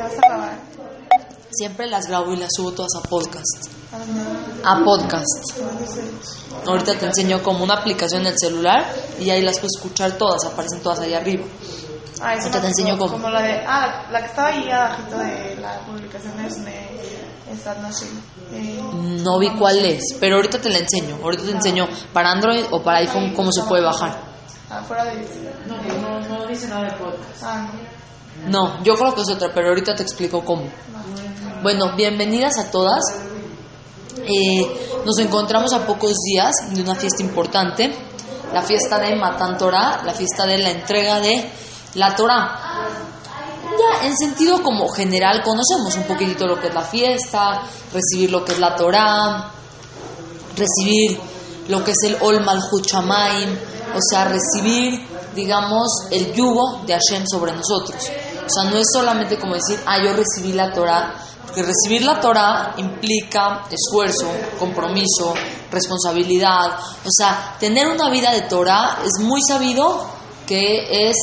te vas a grabar? Siempre las grabo y las subo todas a podcast. Ah, A podcast. sé. Ahorita te enseño como una aplicación en el celular y ahí las puedes escuchar todas, aparecen todas ahí arriba. Ah, eso Ahorita te enseño como, cómo. como la de. Ah, la que estaba ahí abajito de la publicación es de. Eh, No vi cuál es, pero ahorita te la enseño. Ahorita te enseño para Android o para iPhone cómo se puede bajar. Afuera de. No, no, no dice nada de podcast. Ah, No, yo creo que es otra, pero ahorita te explico cómo. Bueno, bienvenidas a todas. Eh, nos encontramos a pocos días de una fiesta importante, la fiesta de Matan Torah, la fiesta de la entrega de la Torah. Ya en sentido como general conocemos un poquitito lo que es la fiesta, recibir lo que es la Torah, recibir lo que es el Ol Malchut Shamayim, o sea, recibir, digamos, el yugo de Hashem sobre nosotros. O sea, no es solamente como decir, ah, yo recibí la Torah, porque recibir la Torah implica esfuerzo, compromiso, responsabilidad. O sea, tener una vida de Torah es muy sabido que es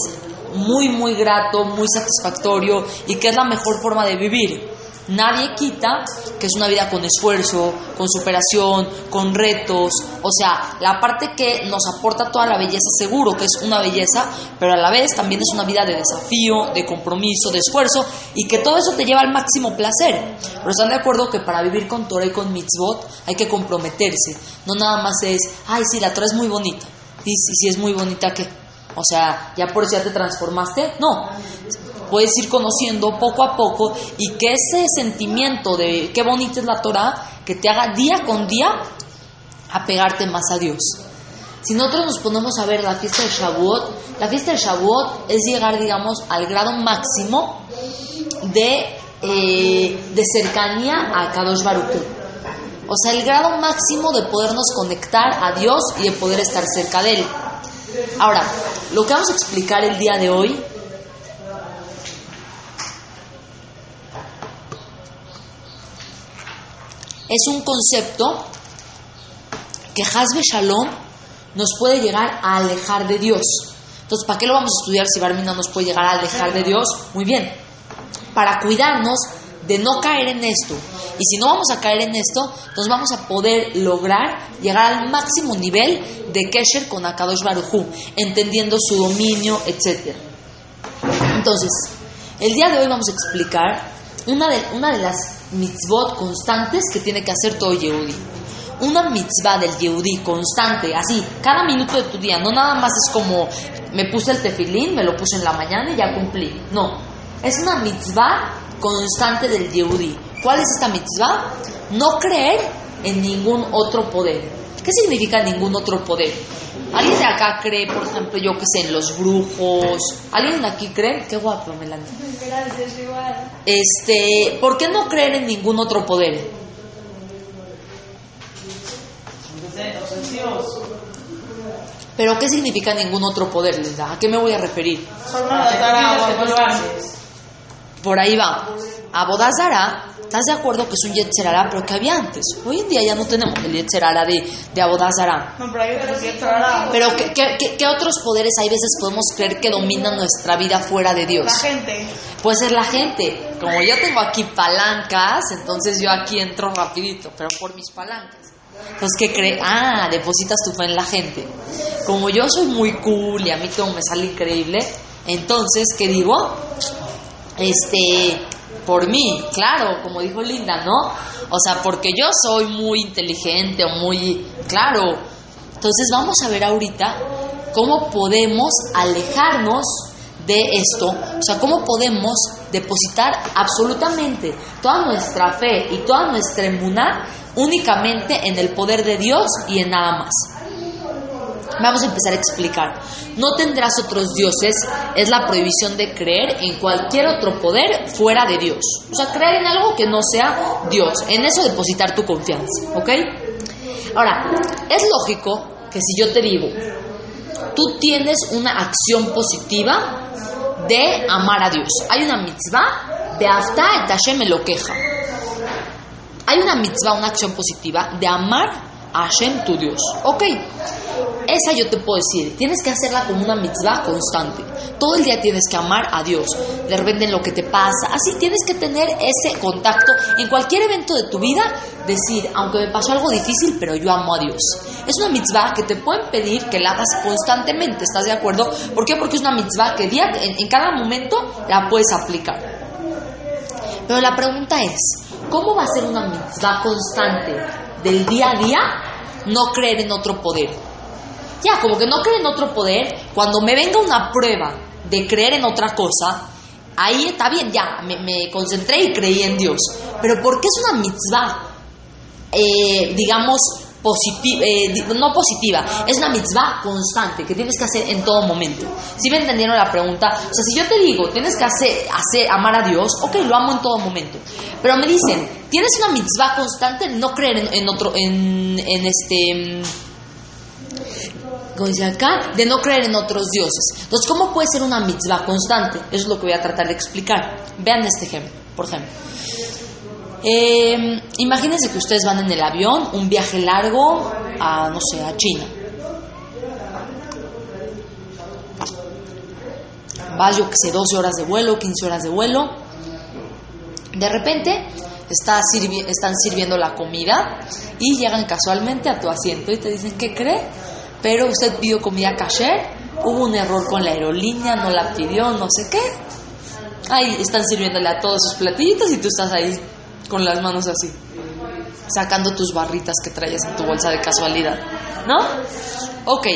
muy, muy grato, muy satisfactorio y que es la mejor forma de vivir. Nadie quita que es una vida con esfuerzo, con superación, con retos. O sea, la parte que nos aporta toda la belleza, seguro que es una belleza, pero a la vez también es una vida de desafío, de compromiso, de esfuerzo y que todo eso te lleva al máximo placer. Pero están de acuerdo que para vivir con Torah y con mitzvot hay que comprometerse. No nada más es, ay, sí, la Torah es muy bonita. Y si, es muy bonita, ¿qué? O sea, ya por eso ya te transformaste. No, puedes ir conociendo poco a poco y que ese sentimiento de qué bonita es la Torah, que te haga día con día apegarte más a Dios. Si nosotros nos ponemos a ver la fiesta de Shavuot, la fiesta de Shavuot es llegar, digamos, al grado máximo de, eh, de cercanía a Kadosh Baruch. O sea, el grado máximo de podernos conectar a Dios y de poder estar cerca de Él. Ahora, lo que vamos a explicar el día de hoy es un concepto que Hasbe Shalom nos puede llegar a alejar de Dios. Entonces, ¿para qué lo vamos a estudiar si Barmina nos puede llegar a alejar de Dios? Muy bien, para cuidarnos de no caer en esto. Y si no vamos a caer en esto, entonces vamos a poder lograr llegar al máximo nivel de Kesher con Akadosh Baruchu, entendiendo su dominio, etc. Entonces, el día de hoy vamos a explicar una de, una de las mitzvot constantes que tiene que hacer todo Yehudi. Una mitzvah del Yehudi constante, así, cada minuto de tu día. No nada más es como me puse el tefilín, me lo puse en la mañana y ya cumplí. No, es una mitzvah constante del Yehudi. ¿Cuál es esta mitzvah? No creer en ningún otro poder. ¿Qué significa ningún otro poder? ¿Alguien de acá cree, por ejemplo, yo que sé, en los brujos? ¿Alguien de aquí cree? Qué guapo, Melanie. Gracias, igual. Este, ¿por qué no creer en ningún otro poder? ¿Pero qué significa ningún otro poder, Linda? ¿A qué me voy a referir? Por ahí va. Abodazara, ¿estás de acuerdo que es un Yetzerara, pero que había antes? Hoy en día ya no tenemos el Yetzerara de, de Abodazara. No, pero hay otros dará Pero ¿qué, qué, qué- qué otros poderes hay veces podemos creer que dominan nuestra vida fuera de Dios? La gente. Puede ser la gente. Como yo tengo aquí palancas, entonces yo aquí entro rapidito, pero por mis palancas. Entonces, ¿qué cree? Ah, depositas tu fe en la gente. Como yo soy muy cool y a mí todo me sale increíble, entonces, ¿qué digo? Este, por mí, claro, como dijo Linda, ¿no? O sea, porque yo soy muy inteligente o muy, claro. Entonces, vamos a ver ahorita cómo podemos alejarnos de esto, o sea, cómo podemos depositar absolutamente toda nuestra fe y toda nuestra emuná únicamente en el poder de Dios y en nada más. Vamos a empezar a explicar. No tendrás otros dioses es la prohibición de creer en cualquier otro poder fuera de Dios. O sea, creer en algo que no sea Dios. En eso depositar tu confianza, ¿ok? Ahora, es lógico que si yo te digo, tú tienes una acción positiva de amar a Dios. Hay una mitzvah de hasta et Hashem me lo queja. Hay una mitzvah, una acción positiva de amar Hashem tu Dios. Ok, esa yo te puedo decir, tienes que hacerla como una mitzvah constante. Todo el día tienes que amar a Dios. De repente en lo que te pasa, así tienes que tener ese contacto en cualquier evento de tu vida, decir, aunque me pasó algo difícil, pero yo amo a Dios. Es una mitzvah que te pueden pedir que la hagas constantemente, ¿estás de acuerdo? ¿Por qué? Porque es una mitzvah que día, en, en cada momento la puedes aplicar. Pero la pregunta es, ¿cómo va a ser una mitzvah constante del día a día no creer en otro poder? Ya, como que no creer en otro poder, cuando me venga una prueba de creer en otra cosa, ahí está bien, ya, me, concentré y creí en Dios. Pero ¿por qué es una mitzvah, eh, digamos, eh, no positiva, es una mitzvah constante que tienes que hacer en todo momento. Si me entendieron la pregunta? O sea, si yo te digo, tienes que hacer, hacer amar a Dios, ok, lo amo en todo momento. Pero me dicen, tienes una mitzvah constante no creer en, otro, en, en este... mm, dice acá, de no creer en otros dioses. Entonces, ¿cómo puede ser una mitzvah constante? Eso es lo que voy a tratar de explicar. Vean este ejemplo, por ejemplo. Eh, imagínense que ustedes van en el avión, un viaje largo a, no sé, a China. Vas, yo que sé, 12 horas de vuelo, 15 horas de vuelo. De repente está sirvi- están sirviendo la comida y llegan casualmente a tu asiento y te dicen, ¿qué cree? Pero usted pidió comida kasher, hubo un error con la aerolínea, no la pidió, no sé qué. Ahí están sirviéndole a todos sus platillitos y tú estás ahí con las manos así, sacando tus barritas que traías en tu bolsa de casualidad, ¿no? Ok.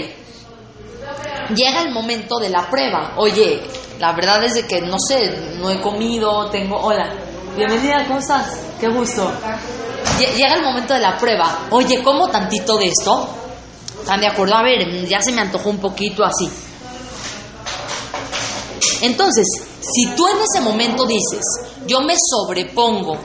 Llega el momento de la prueba. Oye, la verdad es de que no sé, no he comido, tengo. Hola, bienvenida, ¿cómo estás? Qué gusto. Lle- Llega el momento de la prueba. Oye, ¿como tantito de esto? ¿Están de acuerdo? A ver, ya se me antojó un poquito así. Entonces, si tú en ese momento dices, yo me sobrepongo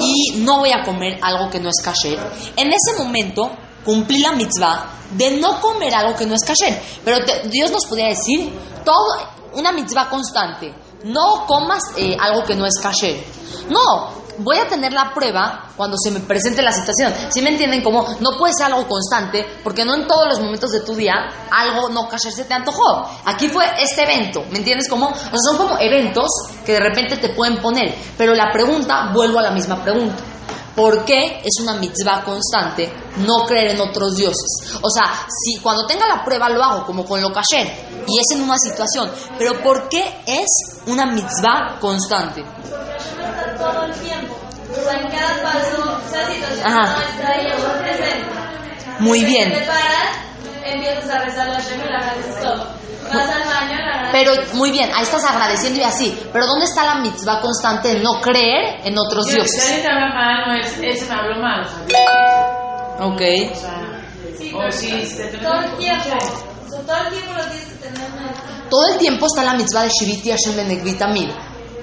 y no voy a comer algo que no es kasher, en ese momento cumplí la mitzvah de no comer algo que no es kasher. Pero Dios nos podría decir, todo, una mitzvah constante, no comas eh, algo que no es kasher. No, voy a tener la prueba cuando se me presente la situación. ¿Sí me entienden? Como no puede ser algo constante, porque no en todos los momentos de tu día algo no se te antojó. Aquí fue este evento, ¿me entiendes? Como, o sea, son como eventos que de repente te pueden poner. Pero la pregunta, vuelvo a la misma pregunta. ¿Por qué es una mitzvah constante no creer en otros dioses? O sea, si cuando tenga la prueba lo hago como con lo kasher y es en una situación, pero ¿por qué es una mitzvah constante? Todo el tiempo. O sea, en cada paso, esa situación Ajá. no está ahí está presente. Muy bien. Te paras, empiezas a rezar la Shem y la agradeces todo. Vas al baño, la agradeces. Pero muy bien, ahí estás agradeciendo y así. Pero ¿dónde está la mitzvah constante de no creer en otros dioses? alguien te habla mal, no es, ese me habló mal. O sea, Ok. o sea, Sí, o pero si te todo el tiempo. O sea, todo el tiempo lo tienes que tener en mente. Todo el tiempo está la mitzvah de Shiviti Hashem Benegvita Mil.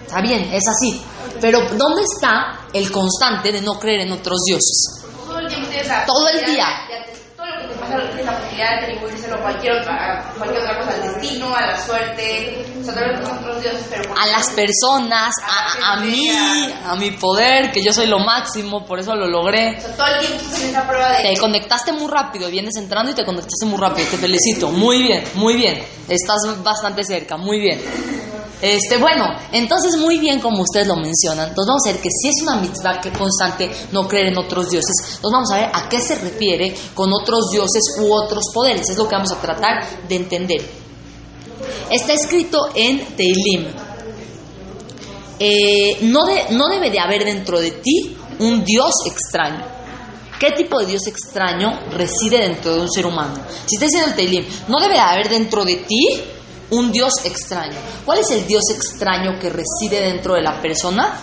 Está bien, es así. Pero ¿dónde está el constante de no creer en otros dioses? Todo el Todo día. todo lo que te pasa tienes la posibilidad de atribuírselo a cualquier otra, a cualquier otra cosa, al destino, a la suerte, o sea, otros dioses, pero A las personas, a, a mí, a mi poder, que yo soy lo máximo, por eso lo logré. o sea, todo el tiempo en esa prueba de Te conectaste muy rápido, vienes entrando y te conectaste muy rápido. Te felicito. Muy bien, muy bien. Estás bastante cerca, muy bien. Este, bueno, entonces muy bien como ustedes lo mencionan. Entonces vamos a ver que si es una mitzvah que constante no creer en otros dioses, entonces vamos a ver a qué se refiere con otros dioses u otros poderes. Es lo que vamos a tratar de entender. Está escrito en Teilim. Eh, no, de- no debe de haber dentro de ti un Dios extraño. ¿Qué tipo de Dios extraño reside dentro de un ser humano? Si está diciendo el Teilim, no debe de haber dentro de ti un Dios extraño. ¿Cuál es el Dios extraño que reside dentro de la persona?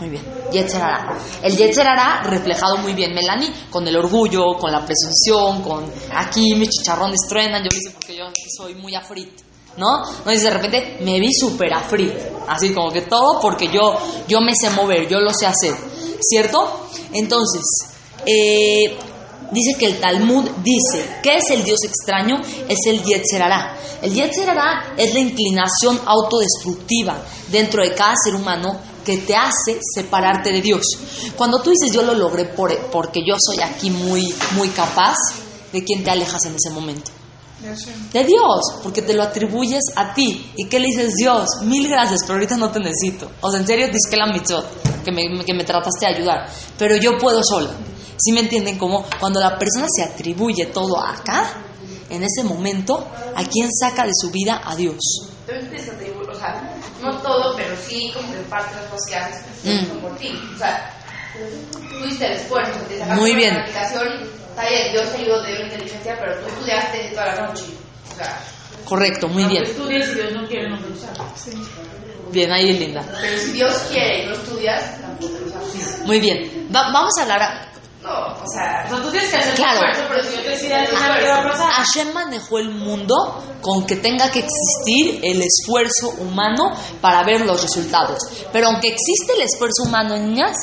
Muy bien, Yetzer Hará. El Yetzer Hará reflejado muy bien, Melanie, con el orgullo, con la presunción, con aquí mis chicharrones truenan, yo lo hice porque yo soy muy afrit, ¿no? Dice de repente, me vi súper afrit, así como que todo porque yo, yo me sé mover, yo lo sé hacer, ¿cierto? Entonces, eh, dice que el Talmud dice, ¿qué es el Dios extraño? Es el Yetzer Hará. El Yetzer Hará es la inclinación autodestructiva dentro de cada ser humano que te hace separarte de Dios. Cuando tú dices yo lo logré por- porque yo soy aquí muy, muy capaz, ¿de quién te alejas en ese momento? De Dios, porque te lo atribuyes a ti. ¿Y qué le dices Dios? Mil gracias, pero ahorita no te necesito. O sea, en serio, disque la mitzvot, que me, que me trataste de ayudar. Pero yo puedo sola. ¿Sí me entienden? Como cuando la persona se atribuye todo acá, en ese momento, ¿a quién saca de su vida? A Dios. O sea, no todo, pero sí como que parte de las cosas que haces Mm. por ti. O sea, tuviste el esfuerzo, te sacaste Muy bien. calificación, está bien, Dios te ayudó, te dio la inteligencia, pero tú estudiaste toda la noche. O sea, Correcto, muy bien. estudies y Dios no quiere, no te lo sabes. Bien, ahí linda. pero si Dios quiere y no estudias, tampoco lo sabes. Muy bien. Va- vamos a hablar. No, o sea, tú tienes que hacer Claro. esfuerzo, pero si yo te decía algo, ¿sabes qué va a pasar? Hashem manejó el mundo con que tenga que existir el esfuerzo humano para ver los resultados. Pero aunque existe el esfuerzo humano, niñas,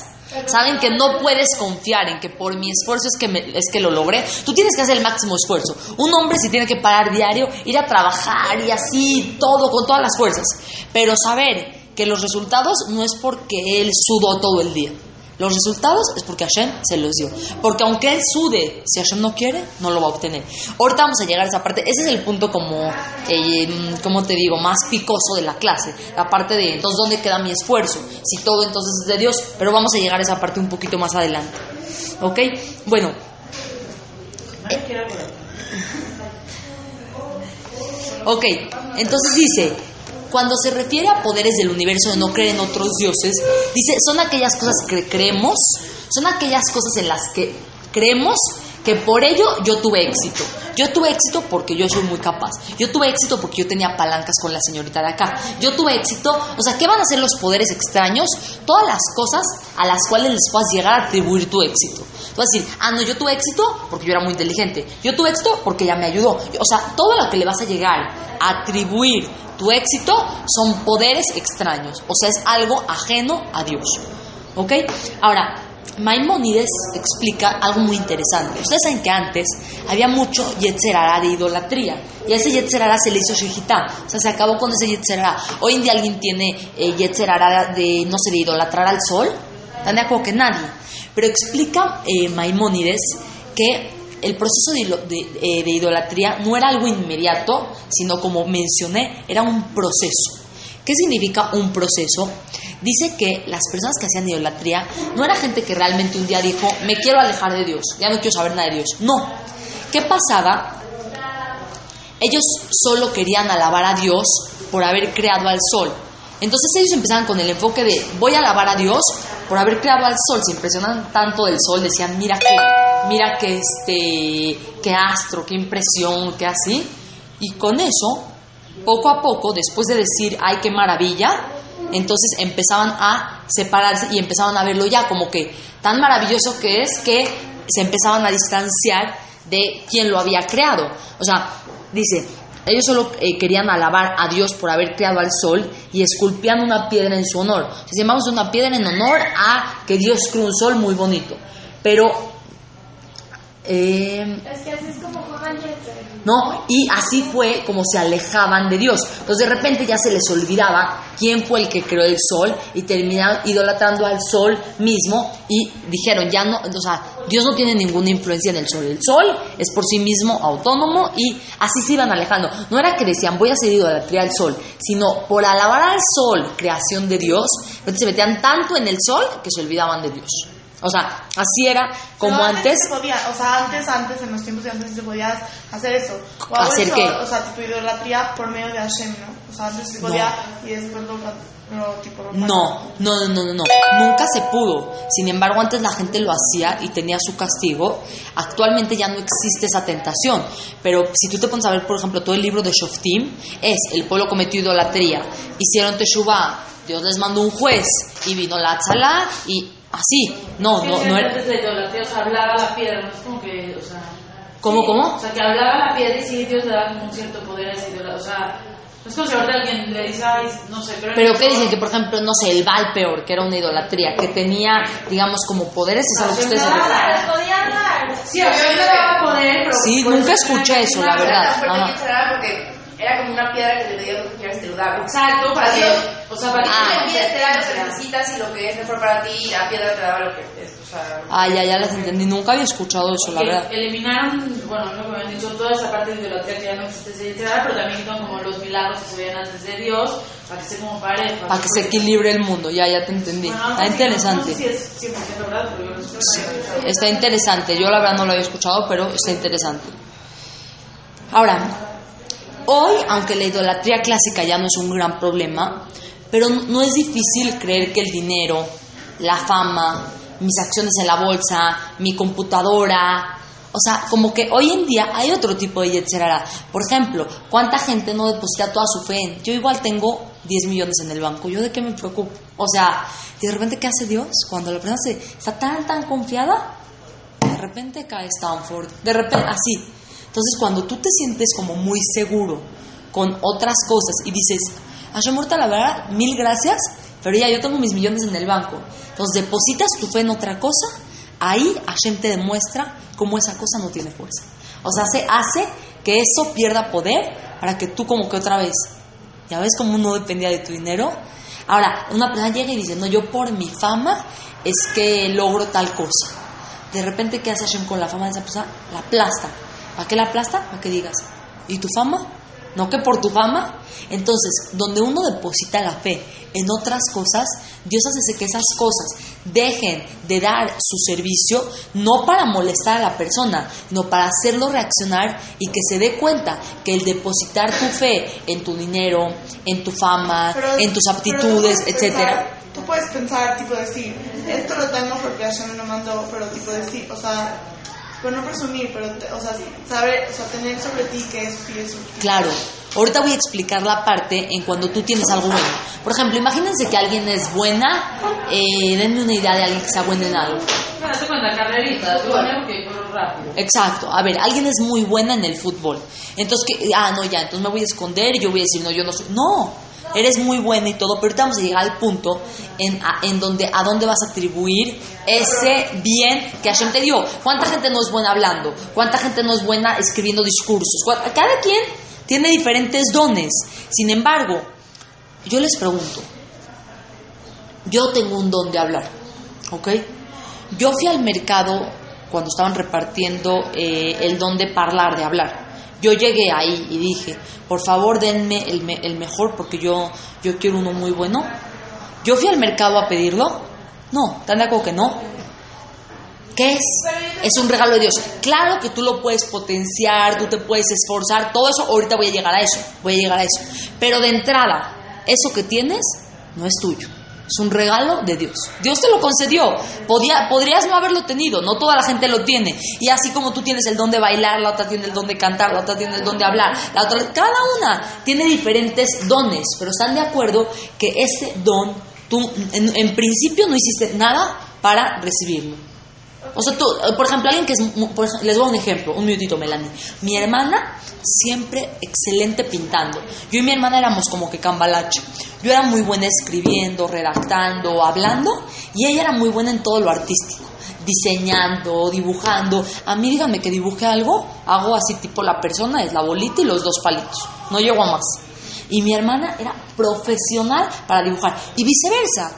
saben que no puedes confiar en que por mi esfuerzo es que, me- es que lo logré. Tú tienes que hacer el máximo esfuerzo. Un hombre sí tiene que parar diario, ir a trabajar y así, todo, con todas las fuerzas. Pero saber que los resultados no es porque él sudó todo el día. Los resultados es porque Hashem se los dio. Porque aunque él sude, si Hashem no quiere, no lo va a obtener. Ahorita vamos a llegar a esa parte. Ese es el punto como, eh, ¿cómo te digo? Más picoso de la clase. La parte de, entonces, ¿dónde queda mi esfuerzo? Si todo entonces es de Dios. Pero vamos a llegar a esa parte un poquito más adelante. ¿Ok? Bueno, algo. Ok, entonces dice, cuando se refiere a poderes del universo de no creer en otros dioses, dice, son aquellas cosas que creemos, son aquellas cosas en las que creemos que por ello yo tuve éxito. Yo tuve éxito porque yo soy muy capaz. Yo tuve éxito porque yo tenía palancas con la señorita de acá. Yo tuve éxito, o sea, ¿qué van a ser los poderes extraños? Todas las cosas a las cuales les puedas llegar a atribuir tu éxito. Vas a decir, ah, no, yo tuve éxito porque yo era muy inteligente. Yo tuve éxito porque ella me ayudó. O sea, todo lo que le vas a llegar a atribuir tu éxito son poderes extraños. O sea, es algo ajeno a Dios. ¿Ok? Ahora, Maimónides explica algo muy interesante. Ustedes saben que antes había mucho Yetzerara de idolatría. Y a ese Yetzerara se le hizo Shejitá. O sea, se acabó con ese Yetzerara. Hoy en día alguien tiene eh, de, no sé, de idolatrar al sol. ¿Están de acuerdo que nadie? Pero explica eh, Maimónides que el proceso eh, de idolatría no era algo inmediato, sino como mencioné, era un proceso. ¿Qué significa un proceso? Dice que las personas que hacían idolatría no era gente que realmente un día dijo, me quiero alejar de Dios, ya no quiero saber nada de Dios. No. ¿Qué pasaba? Ellos solo querían alabar a Dios por haber creado al sol. Entonces ellos empezaban con el enfoque de voy a alabar a Dios por haber creado al sol. Se impresionan tanto del sol, decían mira qué, mira qué este, qué astro, qué impresión, qué así. Y con eso, poco a poco, después de decir ay qué maravilla, entonces empezaban a separarse y empezaban a verlo ya como que tan maravilloso que es que se empezaban a distanciar de quien lo había creado. O sea, dice, ellos solo eh, querían alabar a Dios por haber creado al sol y esculpían una piedra en su honor. O sea, llamamos una piedra en honor a que Dios creó un sol muy bonito. Pero, eh, Es que así es como. ¿No? Y así fue como se alejaban de Dios. Entonces de repente ya se les olvidaba quién fue el que creó el sol y terminaron idolatrando al sol mismo y dijeron, ya no, o sea, Dios no tiene ninguna influencia en el sol. El sol es por sí mismo autónomo y así se iban alejando. No era que decían, voy a hacer idolatría al sol, sino por alabar al sol, creación de Dios, se metían tanto en el sol que se olvidaban de Dios. O sea, así era como Pero antes. se podía, o sea, antes, antes, en los tiempos de antes se podía hacer eso. O ¿Hacer eso, qué? O sea, tipo idolatría por medio de Hashem, ¿no? O sea, antes se podía y después lo, lo tipo, lo No, no, no, no, no, nunca se pudo. Sin embargo, antes la gente lo hacía y tenía su castigo. Actualmente ya no existe esa tentación. Pero si tú te pones a ver, por ejemplo, todo el libro de Shoftim, es el pueblo cometió idolatría, hicieron Teshuvah, Dios les mandó un juez y vino la tzalá y así. No, no, no era. De idolatría, o sea, hablaba la piedra, no es como que, o sea... ¿Cómo, cómo? O sea, que hablaba la piedra y sí, Dios le daba un cierto poder a esa idolatría, o sea... No es como si ahorita alguien le dice, ay, no sé, pero... Pero ¿qué dicen? Que por ejemplo, no sé, el Baal peor, que era una idolatría, que tenía, digamos, como poderes, es a lo que ustedes. Les podía hablar. Sí, a Dios le daba poder, pero... Sí, por nunca escuché eso, la verdad. Que será porque era como una piedra que te lo que quieras te lo daba. Exacto, para que, o sea, para que Ah. La piedra te da lo que necesitas y lo que es mejor para ti y la piedra te daba lo que es, o sea... Ah, ya, ya las entendí. Nunca había escuchado eso, la verdad. eliminaron, bueno, lo que me han dicho, toda esa parte de idolatría que ya no existe, se dice, pero también quitan como los milagros que se veían antes de Dios, para que se como pareja. Para que se equilibre el mundo, ya, ya te entendí. Bueno, no Está interesante. No sé si es 100% verdad, pero yo lo escuché. Está interesante. Yo la verdad no lo había escuchado, pero está interesante. Ahora, hoy, aunque la idolatría clásica ya no es un gran problema, pero no es difícil creer que el dinero, la fama, mis acciones en la bolsa, mi computadora, o sea, como que hoy en día hay otro tipo de yetzerara. Por ejemplo, ¿cuánta gente no deposita toda su fe en? Yo igual tengo 10 millones en el banco, ¿yo de qué me preocupo? O sea, y de repente, ¿qué hace Dios? Cuando la persona se, está tan, tan confiada, de repente cae Stanford, de repente, así. Entonces, cuando tú te sientes como muy seguro con otras cosas y dices, Hashem Horta, la verdad, mil gracias, pero ya yo tengo mis millones en el banco. Entonces, depositas tu fe en otra cosa, ahí Hashem te demuestra cómo esa cosa no tiene fuerza. O sea, se hace que eso pierda poder para que tú como que otra vez, ya ves cómo no dependía de tu dinero. Ahora, una persona llega y dice, no, yo por mi fama es que logro tal cosa. De repente, ¿qué hace Hashem con la fama de esa persona? La aplasta. ¿Para qué la aplasta? Para que digas, ¿y tu fama? ¿No que por tu fama? Entonces, donde uno deposita la fe en otras cosas, Dios hace que esas cosas dejen de dar su servicio, no para molestar a la persona, sino para hacerlo reaccionar y que se dé cuenta que el depositar tu fe en tu dinero, en tu fama, Pero- en tus aptitudes, tú etcétera. pensar- Tú puedes pensar, tipo, decir, esto lo tengo porque Hashem me lo mandó, pero tipo decir, o sea, pero no presumir, pero, o sea, saber, o sea, tener sobre ti que es fiel Claro. Ahorita voy a explicar la parte en cuando tú tienes algo bueno. Por ejemplo, imagínense que alguien es buena, eh, denme una idea de alguien que sea bueno en algo. Exacto. A ver, alguien es muy buena en el fútbol. Entonces, que, ah, no, ya, entonces me voy a esconder y yo voy a decir, no, yo no soy. No, eres muy buena y todo, pero ahorita vamos a llegar al punto en, a, en donde a dónde vas a atribuir ese bien que Hashem te dio. ¿Cuánta gente no es buena hablando? ¿Cuánta gente no es buena escribiendo discursos? ¿Cuál- Cada quien tiene diferentes dones. Sin embargo, yo les pregunto, yo tengo un don de hablar, ¿ok? Yo fui al mercado cuando estaban repartiendo eh, el don de hablar, de hablar. Yo llegué ahí y dije, por favor denme el, me- el mejor porque yo, yo quiero uno muy bueno. Yo fui al mercado a pedirlo. No, ¿están de acuerdo que no? ¿Qué es? Es un regalo de Dios. Claro que tú lo puedes potenciar, tú te puedes esforzar, todo eso, ahorita voy a llegar a eso, voy a llegar a eso. Pero de entrada, eso que tienes no es tuyo. Es un regalo de Dios. Dios te lo concedió. Podía, podrías no haberlo tenido, no toda la gente lo tiene. Y así como tú tienes el don de bailar, la otra tiene el don de cantar, la otra tiene el don de hablar, la otra, cada una tiene diferentes dones, pero están de acuerdo que ese don, tú en, en principio no hiciste nada para recibirlo. O sea, tú, eh, por ejemplo, alguien que es, por les doy un ejemplo, un minutito, Melanie. Mi hermana siempre excelente pintando. Yo y mi hermana éramos como que cambalache. Yo era muy buena escribiendo, redactando, hablando, y ella era muy buena en todo lo artístico, diseñando, dibujando. A mí díganme que dibuje algo, hago así tipo la persona es la bolita y los dos palitos. No llego a más. Y mi hermana era profesional para dibujar y viceversa.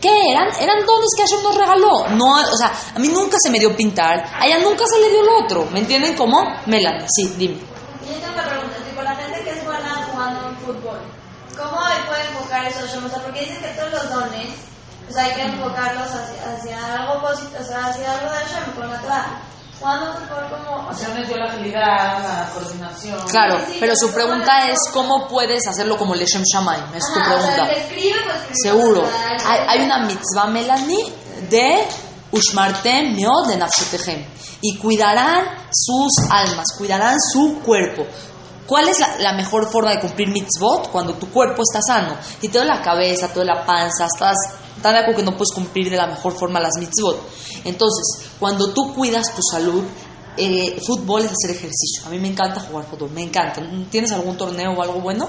¿Qué eran? Eran dones que Hashem nos regaló. No, o sea, a mí nunca se me dio pintar, a ella nunca se le dio lo otro. ¿Me entienden cómo? Melanie, sí, dime. Yo tengo una pregunta, tipo, la gente que es buena jugando fútbol, ¿cómo puede enfocar eso? O sea, porque dicen que todos los dones, o sea, hay que enfocarlos hacia, hacia algo positivo, o sea, hacia algo de Hashem, con la Torah. Jugando fútbol como, O sea, metió la agilidad, la coordinación. Claro, Sí, pero su pregunta ¿cómo es cómo puedes hacerlo como Leshem Shamayim. Es tu Ajá, o sea, pregunta. escribe, pues Seguro. Hay, hay una mitzvah, Melanie, de Ushmartem Meod de Nafshetehem. Y cuidarán sus almas, cuidarán su cuerpo. ¿Cuál es la, la mejor forma de cumplir mitzvot? Cuando tu cuerpo está sano. Y toda la cabeza, toda la panza, estás tan de acuerdo que no puedes cumplir de la mejor forma las mitzvot. Entonces, cuando tú cuidas tu salud, eh, fútbol es hacer ejercicio. A mí me encanta jugar fútbol, me encanta. ¿Tienes algún torneo o algo bueno?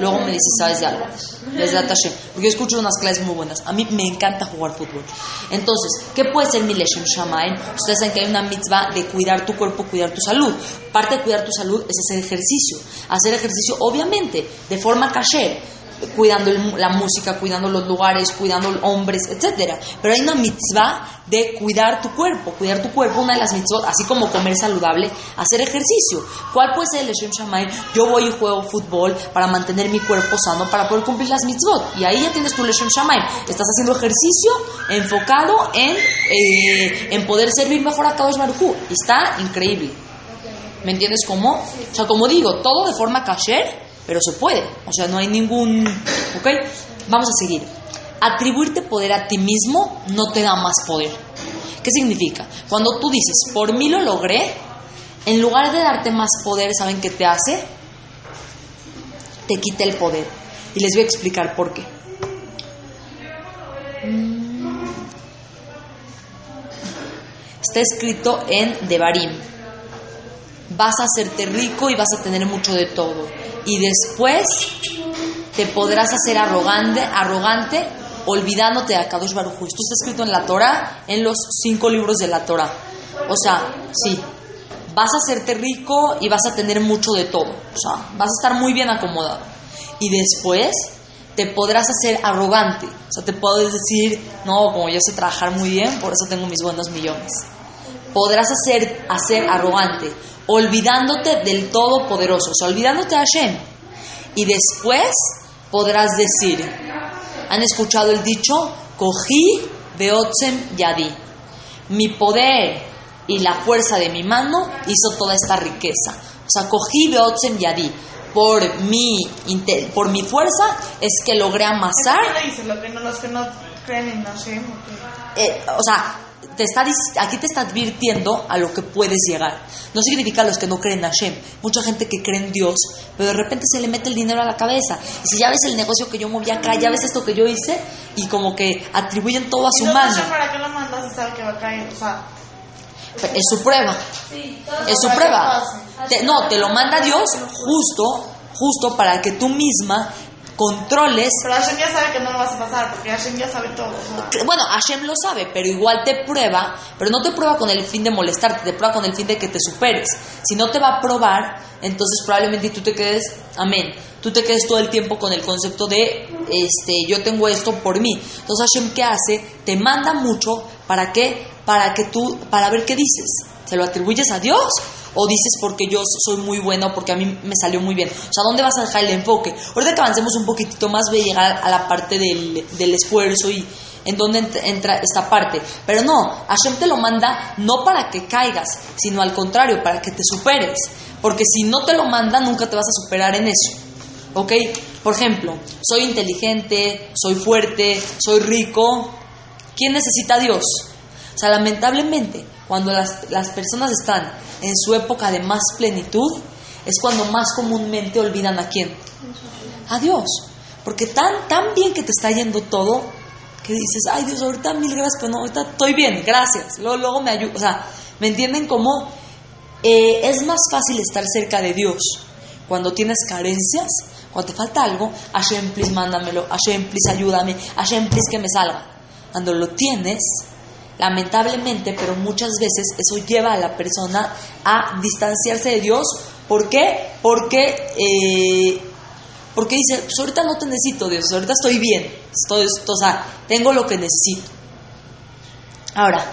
Luego me dices, ¿sabes de algo? Desde Hashem. Porque yo escucho unas clases muy buenas. A mí me encanta jugar fútbol. Entonces, ¿qué puede ser mi Leshem Shamaim? Ustedes saben que hay una mitzvah de cuidar tu cuerpo, cuidar tu salud. Parte de cuidar tu salud es hacer ejercicio. Hacer ejercicio, obviamente, de forma kasher cuidando la música, cuidando los lugares, cuidando hombres, etcétera. Pero hay una mitzvah de cuidar tu cuerpo, cuidar tu cuerpo, una de las mitzvot, así como comer saludable, hacer ejercicio. ¿Cuál puede ser el Leshem Shammai? Yo voy y juego fútbol para mantener mi cuerpo sano, para poder cumplir las mitzvot. Y ahí ya tienes tu Leshem Shammai. Estás haciendo ejercicio enfocado en, eh, en poder servir mejor a Kadosh Baruj Está increíble. ¿Me entiendes cómo? O sea, como digo, todo de forma kasher, pero se puede. O sea, no hay ningún... ¿Ok? Vamos a seguir. Atribuirte poder a ti mismo no te da más poder. ¿Qué significa? Cuando tú dices, por mí lo logré, en lugar de darte más poder, ¿saben qué te hace? Te quita el poder. Y les voy a explicar por qué. Está escrito en Devarim vas a hacerte rico y vas a tener mucho de todo. Y después te podrás hacer arrogante, arrogante olvidándote de Akadosh Baruj. Esto está escrito en la Torah, en los cinco libros de la Torah. O sea, sí, vas a hacerte rico y vas a tener mucho de todo. O sea, vas a estar muy bien acomodado. Y después te podrás hacer arrogante. O sea, te puedes decir, no, como yo sé trabajar muy bien, por eso tengo mis buenos millones podrás hacer, hacer arrogante, olvidándote del Todopoderoso, o sea, olvidándote de Hashem. Y después podrás decir, ¿han escuchado el dicho? Cogí Beotzem Yadi. Mi poder y la fuerza de mi mano hizo toda esta riqueza. O sea, cogí Beotzem Yadi. Por mi, por mi fuerza es que logré amasar ¿Qué le dices? Lo que no, los que no creen en Hashem. eh, o sea, te está, aquí te está advirtiendo a lo que puedes llegar. No significa los que no creen en Hashem. Mucha gente que cree en Dios, pero de repente se le mete el dinero a la cabeza. Y si ya ves el negocio que yo moví acá, ya ves esto que yo hice, y como que atribuyen todo a ¿Y su mano. Para qué lo mandas y sabe que va a caer? O sea, Es su prueba. Sí, todo Es su prueba. Te- no, te lo manda Dios justo, justo para que tú misma controles pero Hashem ya sabe que no lo vas a pasar, porque Hashem ya sabe todo. O sea, Bueno, Hashem lo sabe, pero igual te prueba, pero no te prueba con el fin de molestarte, te prueba con el fin de que te superes. Si no te va a probar, entonces probablemente tú te quedes, amén, tú te quedes todo el tiempo con el concepto de, este, yo tengo esto por mí. Entonces Hashem, ¿qué hace? Te manda mucho, ¿para qué? Para que tú, para ver qué dices. ¿Se lo atribuyes a Dios? ¿O dices porque yo soy muy bueno, porque a mí me salió muy bien? O sea, ¿dónde vas a dejar el enfoque? Ahorita que avancemos un poquitito más, voy a llegar a la parte del, del esfuerzo y en dónde ent- entra esta parte. Pero no, Hashem te lo manda no para que caigas, sino al contrario, para que te superes. Porque si no te lo manda, nunca te vas a superar en eso. ¿Ok? Por ejemplo, soy inteligente, soy fuerte, soy rico. ¿Quién necesita a Dios? O sea, lamentablemente, cuando las, las personas están en su época de más plenitud, es cuando más comúnmente olvidan a quién. A Dios. Porque tan, tan bien que te está yendo todo, que dices, ay Dios, ahorita mil gracias, pero no, ahorita estoy bien, gracias. Luego, luego me ayuda. O sea, ¿me entienden cómo eh, es más fácil estar cerca de Dios cuando tienes carencias? Cuando te falta algo, Hashem, please, mándamelo. Hashem, please, ayúdame. Hashem, please, que me salga. Cuando lo tienes, lamentablemente, pero muchas veces eso lleva a la persona a distanciarse de Dios. ¿Por qué? Porque, eh, porque dice, pues ahorita no te necesito, Dios, ahorita estoy bien, estoy, o sea, tengo lo que necesito. Ahora,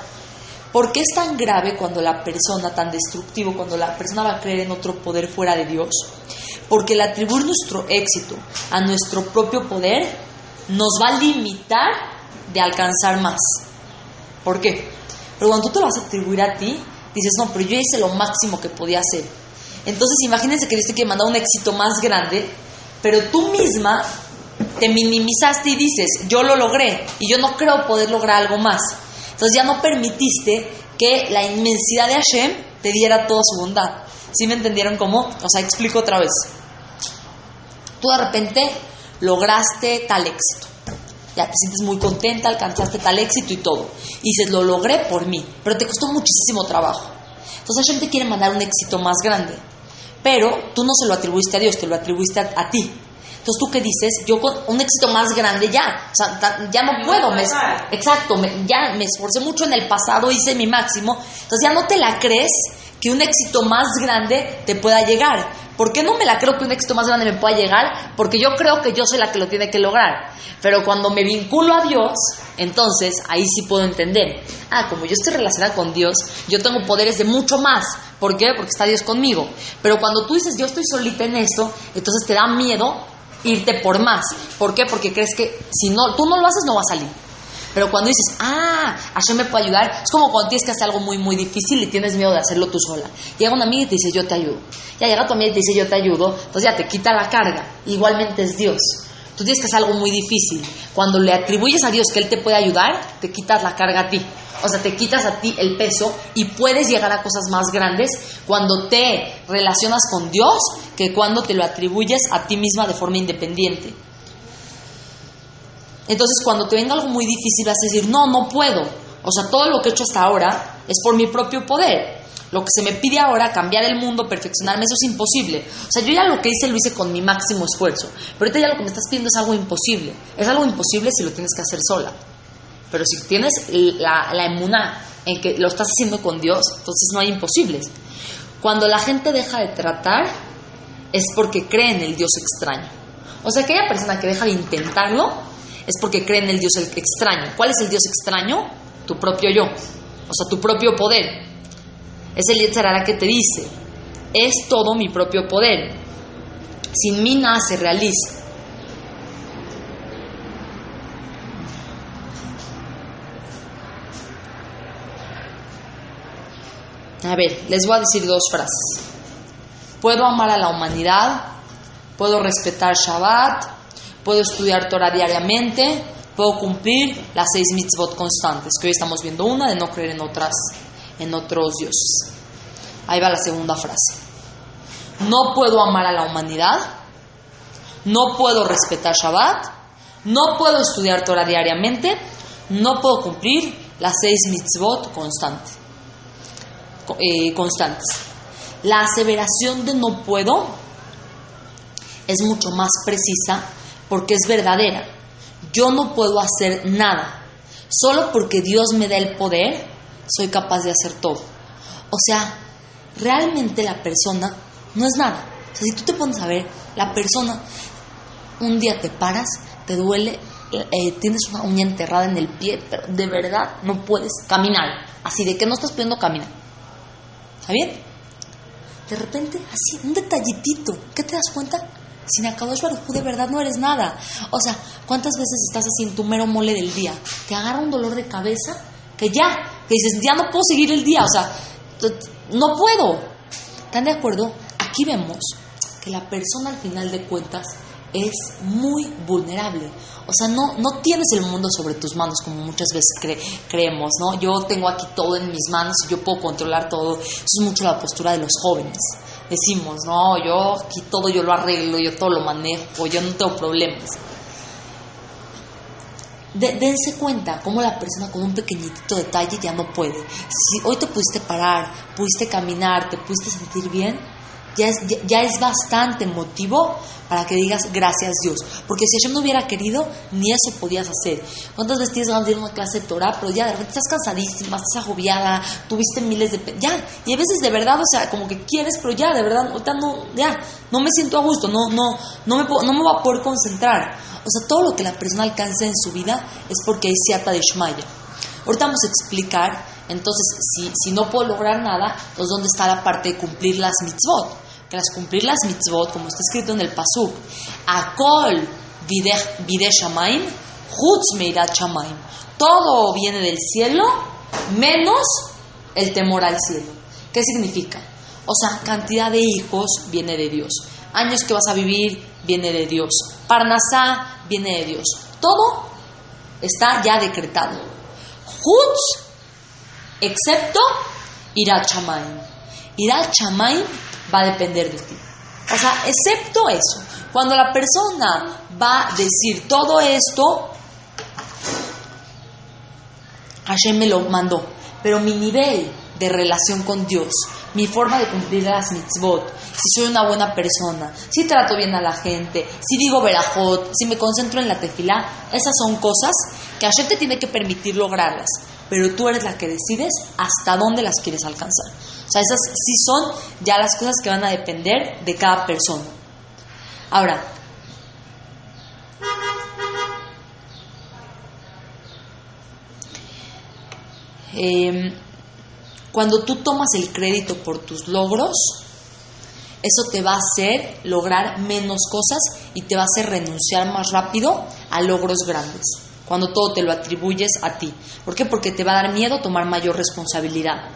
¿por qué es tan grave cuando la persona, tan destructivo, cuando la persona va a creer en otro poder fuera de Dios? Porque el atribuir nuestro éxito a nuestro propio poder nos va a limitar de alcanzar más. ¿Por qué? Pero cuando tú te lo vas a atribuir a ti, dices, no, pero yo hice lo máximo que podía hacer. Entonces imagínense que Dios te quiere mandar un éxito más grande, pero tú misma te minimizaste y dices, yo lo logré y yo no creo poder lograr algo más. Entonces ya no permitiste que la inmensidad de Hashem te diera toda su bondad. ¿Sí me entendieron cómo? O sea, explico otra vez. Tú de repente lograste tal éxito. Ya te sientes muy contenta, alcanzaste tal éxito y todo. Y dices, lo logré por mí, pero te costó muchísimo trabajo. Entonces Hashem te quiere mandar un éxito más grande. Pero tú no se lo atribuiste a Dios, te lo atribuiste a, a ti. Entonces, ¿tú qué dices? Yo con un éxito más grande ya, o sea, ta- ya no Me puedo, me, exacto, me- ya me esforcé mucho en el pasado, hice mi máximo, entonces ya no te la crees que un éxito más grande te pueda llegar. ¿Por qué no me la creo que un éxito más grande me pueda llegar? Porque yo creo que yo soy la que lo tiene que lograr. Pero cuando me vinculo a Dios, entonces ahí sí puedo entender. Ah, como yo estoy relacionada con Dios, yo tengo poderes de mucho más. ¿Por qué? Porque está Dios conmigo. Pero cuando tú dices, yo estoy solita en esto, entonces te da miedo irte por más. ¿Por qué? Porque crees que si no, tú no lo haces, no va a salir. Pero cuando dices, ah, Hashem me puede ayudar, es como cuando tienes que hacer algo muy, muy difícil y tienes miedo de hacerlo tú sola. Llega una amiga y te dice, yo te ayudo. Ya llega tu amiga y te dice, yo te ayudo, entonces ya te quita la carga. Igualmente es Dios. Tú tienes que hacer algo muy difícil. Cuando le atribuyes a Dios que Él te puede ayudar, te quitas la carga a ti. O sea, te quitas a ti el peso y puedes llegar a cosas más grandes cuando te relacionas con Dios que cuando te lo atribuyes a ti misma de forma independiente. Entonces, cuando te venga algo muy difícil, vas a decir, no, no puedo. O sea, todo lo que he hecho hasta ahora es por mi propio poder. Lo que se me pide ahora, cambiar el mundo, perfeccionarme, eso es imposible. O sea, yo ya lo que hice lo hice con mi máximo esfuerzo. Pero ahorita ya lo que me estás pidiendo es algo imposible. Es algo imposible si lo tienes que hacer sola. Pero si tienes la, la en que lo estás haciendo con Dios, entonces no hay imposibles. Cuando la gente deja de tratar, es porque cree en el Dios extraño. O sea, aquella persona que deja de intentarlo es porque cree en el Dios extraño. ¿Cuál es el Dios extraño? Tu propio yo. O sea, tu propio poder. Es el Yetzarara que te dice, es todo mi propio poder. Sin mí nada se realiza. A ver, les voy a decir dos frases. Puedo amar a la humanidad, puedo respetar Shabbat, puedo estudiar Torah diariamente, puedo cumplir las seis mitzvot constantes, que hoy estamos viendo una de no creer en otras, en otros dioses. Ahí va la segunda frase. No puedo amar a la humanidad, no puedo respetar Shabbat, no puedo estudiar Torah diariamente, no puedo cumplir las seis mitzvot constantes. Eh, constantes. La aseveración de no puedo es mucho más precisa porque es verdadera. Yo no puedo hacer nada. Solo porque Dios me da el poder, soy capaz de hacer todo. O sea, realmente la persona no es nada. O sea, si tú te pones a ver, la persona, un día te paras, te duele, eh, tienes una uña enterrada en el pie, pero de verdad no puedes caminar. Así de que no estás pudiendo caminar. ¿Está bien? De repente, así, un detallitito, ¿qué te das cuenta? Sin Akadosh Baruj de verdad no eres nada. O sea, ¿cuántas veces estás así en tu mero mole del día? Te agarra un dolor de cabeza que ya, que dices, ya no puedo seguir el día, o sea, no puedo. ¿Están de acuerdo? Aquí vemos que la persona al final de cuentas es muy vulnerable. O sea, no, no tienes el mundo sobre tus manos como muchas veces cre creemos, ¿no? Yo tengo aquí todo en mis manos y yo puedo controlar todo. Eso es mucho la postura de los jóvenes. Decimos, no, yo aquí todo yo lo arreglo, yo todo lo manejo, yo no tengo problemas. De, dense cuenta cómo la persona con un pequeñito detalle ya no puede. Si hoy te pudiste parar, pudiste caminar, te pudiste sentir bien, ya es, ya, ya es bastante motivo para que digas gracias Dios. Porque si Hashem no hubiera querido, ni eso podías hacer. ¿Cuántas veces tienes ganas de a una clase de Torah, pero ya de repente estás cansadísima, estás agobiada, tuviste miles de... Ya, y a veces de verdad, o sea, como que quieres, pero ya, de verdad, ahorita no, ya, no me siento a gusto, no, no, no me, puedo, no me voy a poder concentrar. O sea, todo lo que la persona alcanza en su vida es porque hay siata de Shmaya. Ahorita vamos a explicar, entonces, si, si no puedo lograr nada, pues dónde está la parte de cumplir las mitzvot las cumplir las mitzvot, como está escrito en el pasuk, Akol vide shamaim, chutz meirat shamaim. Todo viene del cielo, menos el temor al cielo. ¿Qué significa? O sea, cantidad de hijos viene de Dios. Años que vas a vivir viene de Dios. Parnasá viene de Dios. Todo está ya decretado. Chutz, excepto irat shamaim. Irat shamaim va a depender de ti. O sea, excepto eso. Cuando la persona va a decir todo esto, Hashem me lo mandó. Pero mi nivel de relación con Dios, mi forma de cumplir las mitzvot, si soy una buena persona, si trato bien a la gente, si digo verajot, si me concentro en la tefilá, esas son cosas que Hashem te tiene que permitir lograrlas, pero tú eres la que decides hasta dónde las quieres alcanzar. O sea, esas sí son ya las cosas que van a depender de cada persona. Ahora, Em, cuando tú tomas el crédito por tus logros, eso te va a hacer lograr menos cosas y te va a hacer renunciar más rápido a logros grandes. Cuando todo te lo atribuyes a ti. ¿Por qué? Porque te va a dar miedo tomar mayor responsabilidad.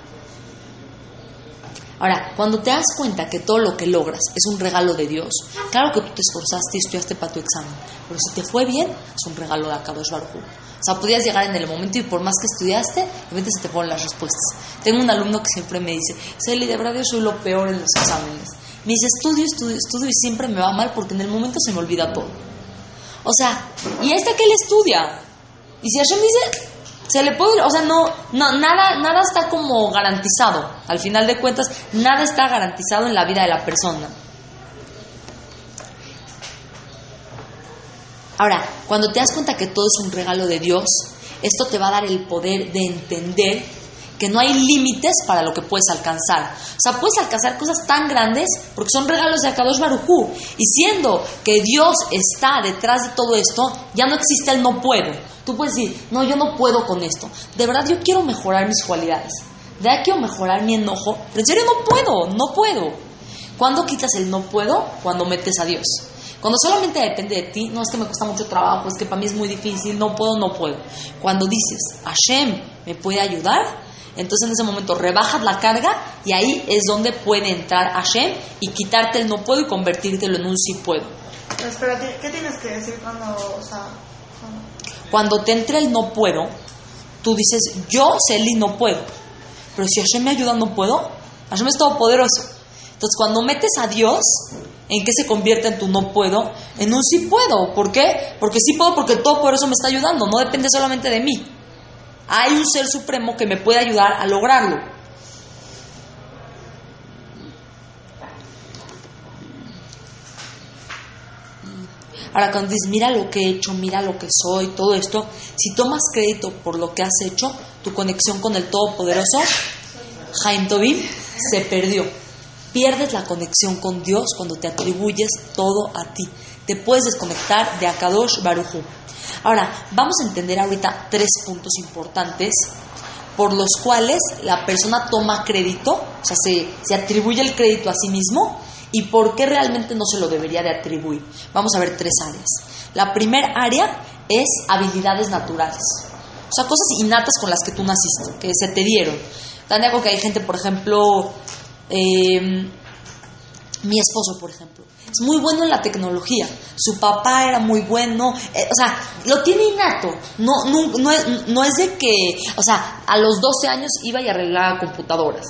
Ahora, cuando te das cuenta que todo lo que logras es un regalo de Dios, claro que tú te esforzaste y estudiaste para tu examen, pero si te fue bien, es un regalo de Akadosh Baruj. O sea, podías llegar en el momento y por más que estudiaste, de repente se te fueron las respuestas. Tengo un alumno que siempre me dice, Celi, de verdad yo soy lo peor en los exámenes. Me dice, estudio, estudio, estudio y siempre me va mal porque en el momento se me olvida todo. O sea, y este que él estudia. Y si Hashem dice, se le puede, o sea, no, no, nada, nada está como garantizado. Al final de cuentas, nada está garantizado en la vida de la persona. Ahora, cuando te das cuenta que todo es un regalo de Dios, esto te va a dar el poder de entender que no hay límites para lo que puedes alcanzar. O sea, puedes alcanzar cosas tan grandes porque son regalos de Akadosh Barujú. Y siendo que Dios está detrás de todo esto, ya no existe el no puedo. Tú puedes decir, no, yo no puedo con esto. De verdad, yo quiero mejorar mis cualidades. De verdad, quiero mejorar mi enojo. Pero en serio, no puedo, no puedo. ¿Cuándo quitas el no puedo? Cuando metes a Dios. Cuando solamente depende de ti, no es que me cuesta mucho trabajo, es que para mí es muy difícil, no puedo, no puedo. Cuando dices, Hashem me puede ayudar, entonces en ese momento rebajas la carga y ahí es donde puede entrar Hashem y quitarte el no puedo y convertírtelo en un sí puedo. Pero espera, ¿qué tienes que decir cuando, o sea, cuando... Cuando te entre el no puedo, tú dices, yo, Celi, no puedo. Pero si Hashem me ayuda, no puedo. Hashem es todopoderoso. Entonces, cuando metes a Dios, ¿en qué se convierte en tu no puedo? En un sí puedo. ¿Por qué? Porque sí puedo porque el todopoderoso me está ayudando. No depende solamente de mí. Hay un ser supremo que me puede ayudar a lograrlo. Ahora, cuando dices, mira lo que he hecho, mira lo que soy, todo esto, si tomas crédito por lo que has hecho, tu conexión con el Todopoderoso, Jaim Tobim, se perdió. Pierdes la conexión con Dios cuando te atribuyes todo a ti. Te puedes desconectar de Akadosh Baruchu. Ahora, vamos a entender ahorita tres puntos importantes por los cuales la persona toma crédito, o sea, se, se atribuye el crédito a sí mismo y por qué realmente no se lo debería de atribuir. Vamos a ver tres áreas. La primera área es habilidades naturales, o sea, cosas innatas con las que tú naciste, que se te dieron. Tan de que hay gente, por ejemplo, eh, mi esposo, por ejemplo, es muy bueno en la tecnología. Su papá era muy bueno, eh, o sea, lo tiene innato. No, no, no, es, no es de que, o sea, a los 12 años iba y arreglaba computadoras.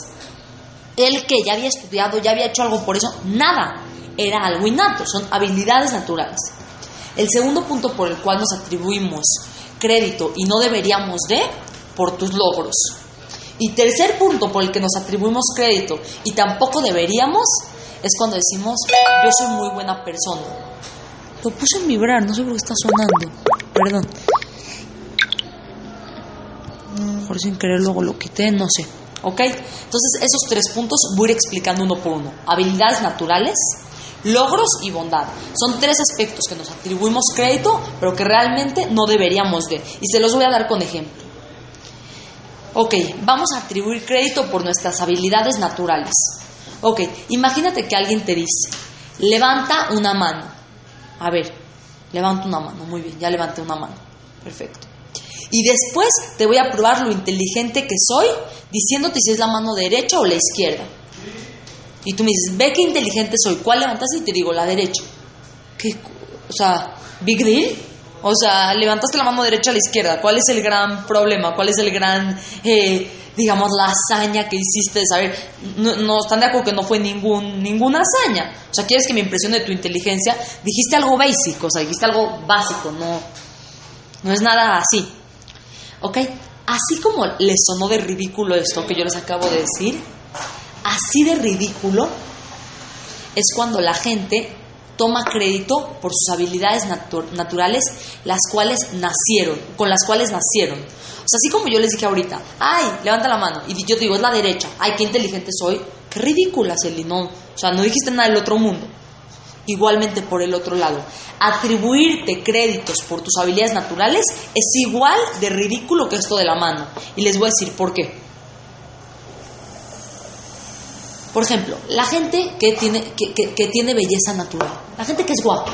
Él que ya había estudiado, ya había hecho algo por eso, nada. Era algo innato, son habilidades naturales. El segundo punto por el cual nos atribuimos crédito y no deberíamos de, por tus logros. Y tercer punto por el que nos atribuimos crédito y tampoco deberíamos es cuando decimos yo soy muy buena persona. Lo puse en vibrar, no sé por qué está sonando. Perdón. Por sin querer luego lo quité, no sé. ¿Ok? Entonces esos tres puntos voy a ir explicando uno por uno. Habilidades naturales, logros y bondad. Son tres aspectos que nos atribuimos crédito, pero que realmente no deberíamos de. Y se los voy a dar con ejemplo. Ok, vamos a atribuir crédito por nuestras habilidades naturales. Ok, imagínate que alguien te dice, levanta una mano. A ver, levanta una mano, muy bien, ya levanté una mano. Perfecto. Y después te voy a probar lo inteligente que soy diciéndote si es la mano derecha o la izquierda. Y tú me dices, ve qué inteligente soy. ¿Cuál levantaste? Y te digo, la derecha. ¿Qué? O sea, ¿big deal? O sea, levantaste la mano derecha a la izquierda. ¿Cuál es el gran problema? ¿Cuál es el gran, eh, digamos, la hazaña que hiciste de saber? No, no, están de acuerdo que no fue ningún, ninguna hazaña. O sea, quieres que me impresione tu inteligencia. Dijiste algo básico, o sea, dijiste algo básico, no, no es nada así. ¿Ok? así como les sonó de ridículo esto que yo les acabo de decir, así de ridículo es cuando la gente toma crédito por sus habilidades natu- naturales, las cuales nacieron, con las cuales nacieron. O sea, así como yo les dije ahorita, ay, levanta la mano, y yo te digo, es la derecha, ay, qué inteligente soy, qué ridícula, Celi, no, o sea, no dijiste nada del otro mundo. Igualmente por el otro lado, atribuirte créditos por tus habilidades naturales es igual de ridículo que esto de la mano. Y les voy a decir por qué. Por ejemplo, la gente que tiene, que tiene belleza natural, la gente que es guapa,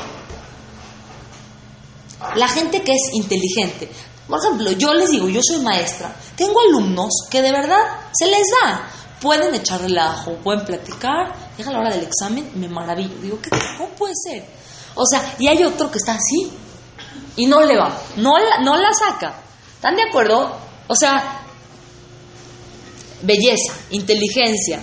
la gente que es inteligente. Por ejemplo, yo les digo, yo soy maestra, tengo alumnos que de verdad se les da. Pueden echar relajo, pueden platicar, llega la hora del examen, me maravillo. Digo, ¿qué, ¿cómo puede ser? O sea, y hay otro que está así y no le va, no la, no la saca. ¿Están de acuerdo? O sea, belleza, inteligencia,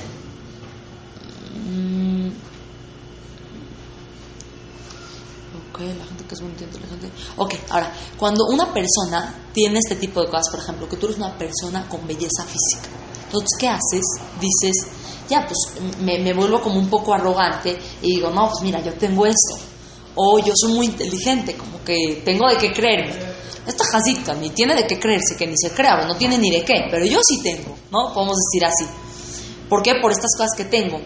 Ok, la gente que es muy inteligente. Ok, ahora, cuando una persona tiene este tipo de cosas, por ejemplo, que tú eres una persona con belleza física, entonces, ¿qué haces? Dices, ya, pues me, me vuelvo como un poco arrogante y digo, no, pues mira, yo tengo esto. O yo soy muy inteligente, como que tengo de qué creerme. Esta jazita ni tiene de qué creerse, que ni se crea, no tiene ni de qué, pero yo sí tengo, ¿no? Podemos decir así. ¿Por qué? Por estas cosas que tengo.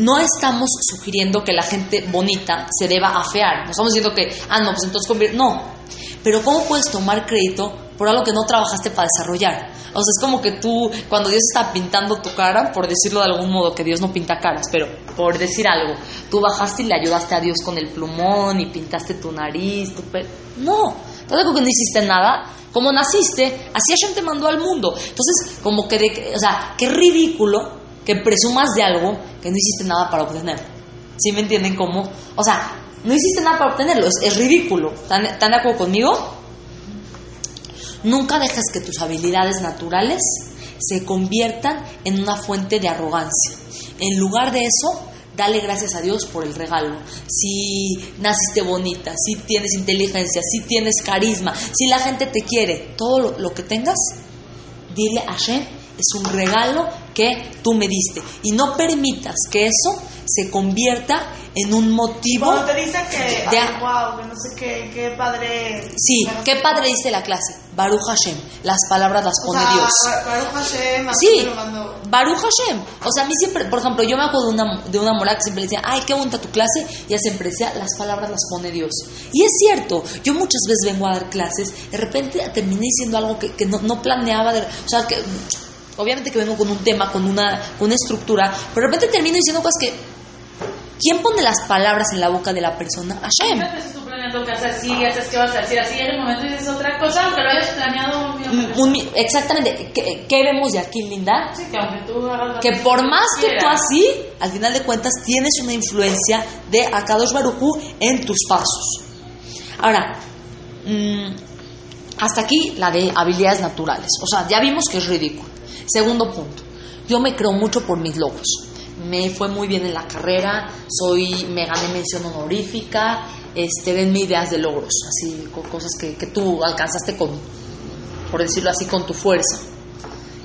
No estamos sugiriendo que la gente bonita se deba afear. No estamos diciendo que, ah, no, pues entonces convier-". No. Pero ¿cómo puedes tomar crédito por algo que no trabajaste para desarrollar? O sea, es como que tú, cuando Dios está pintando tu cara, por decirlo de algún modo, que Dios no pinta caras, pero por decir algo, tú bajaste y le ayudaste a Dios con el plumón y pintaste tu nariz, tu pe... No, ¿estás que no hiciste nada? Como naciste, así Hashem te mandó al mundo. Entonces, como que, de, o sea, qué ridículo que presumas de algo que no hiciste nada para obtener. ¿Sí me entienden cómo? O sea, no hiciste nada para obtenerlo, es, ridículo. ¿Están, ¿Están de acuerdo conmigo? Nunca dejes que tus habilidades naturales se conviertan en una fuente de arrogancia. En lugar de eso, dale gracias a Dios por el regalo. Si naciste bonita, si tienes inteligencia, si tienes carisma, si la gente te quiere, todo lo, lo que tengas, dile a Hashem, es un regalo que tú me diste. Y no permitas que eso se convierta en un motivo. Cuando te dicen que, de- ay, wow, que no sé qué, qué padre. Sí, qué padre dice la clase. Baruch Hashem. Las palabras las O pone sea, Dios. Ba- Baruch Hashem, Sí. Baruch Hashem. O sea, a mí siempre, por ejemplo, yo me acuerdo de una, de una mora que siempre decía, ay, qué bonita tu clase, y ella siempre decía, las palabras las pone Dios. Y es cierto, yo muchas veces vengo a dar clases, de repente terminé diciendo algo que, que no, no planeaba, de- o sea, que obviamente que vengo con un tema, con una, con una estructura, pero de repente termino diciendo cosas que, ¿quién pone las palabras en la boca de la persona? Hashem. Veces tú planeando que haces así, ya sabes qué vas a decir así, llega el momento dices otra cosa, aunque lo hayas planeado un exactamente, ¿Qué, qué vemos de aquí, Linda? Sí, que aunque tú hagas que por más que tú así, al final de cuentas tienes una influencia de Akadosh Barujú en tus pasos. Ahora, mm, hasta aquí la de habilidades naturales. O sea, ya vimos que es ridículo. Segundo punto, yo me creo mucho por mis logros. Me fue muy bien en la carrera, soy, me gané mención honorífica, este, denme ideas de logros, así, co- cosas que, que tú alcanzaste con, por decirlo así, con tu fuerza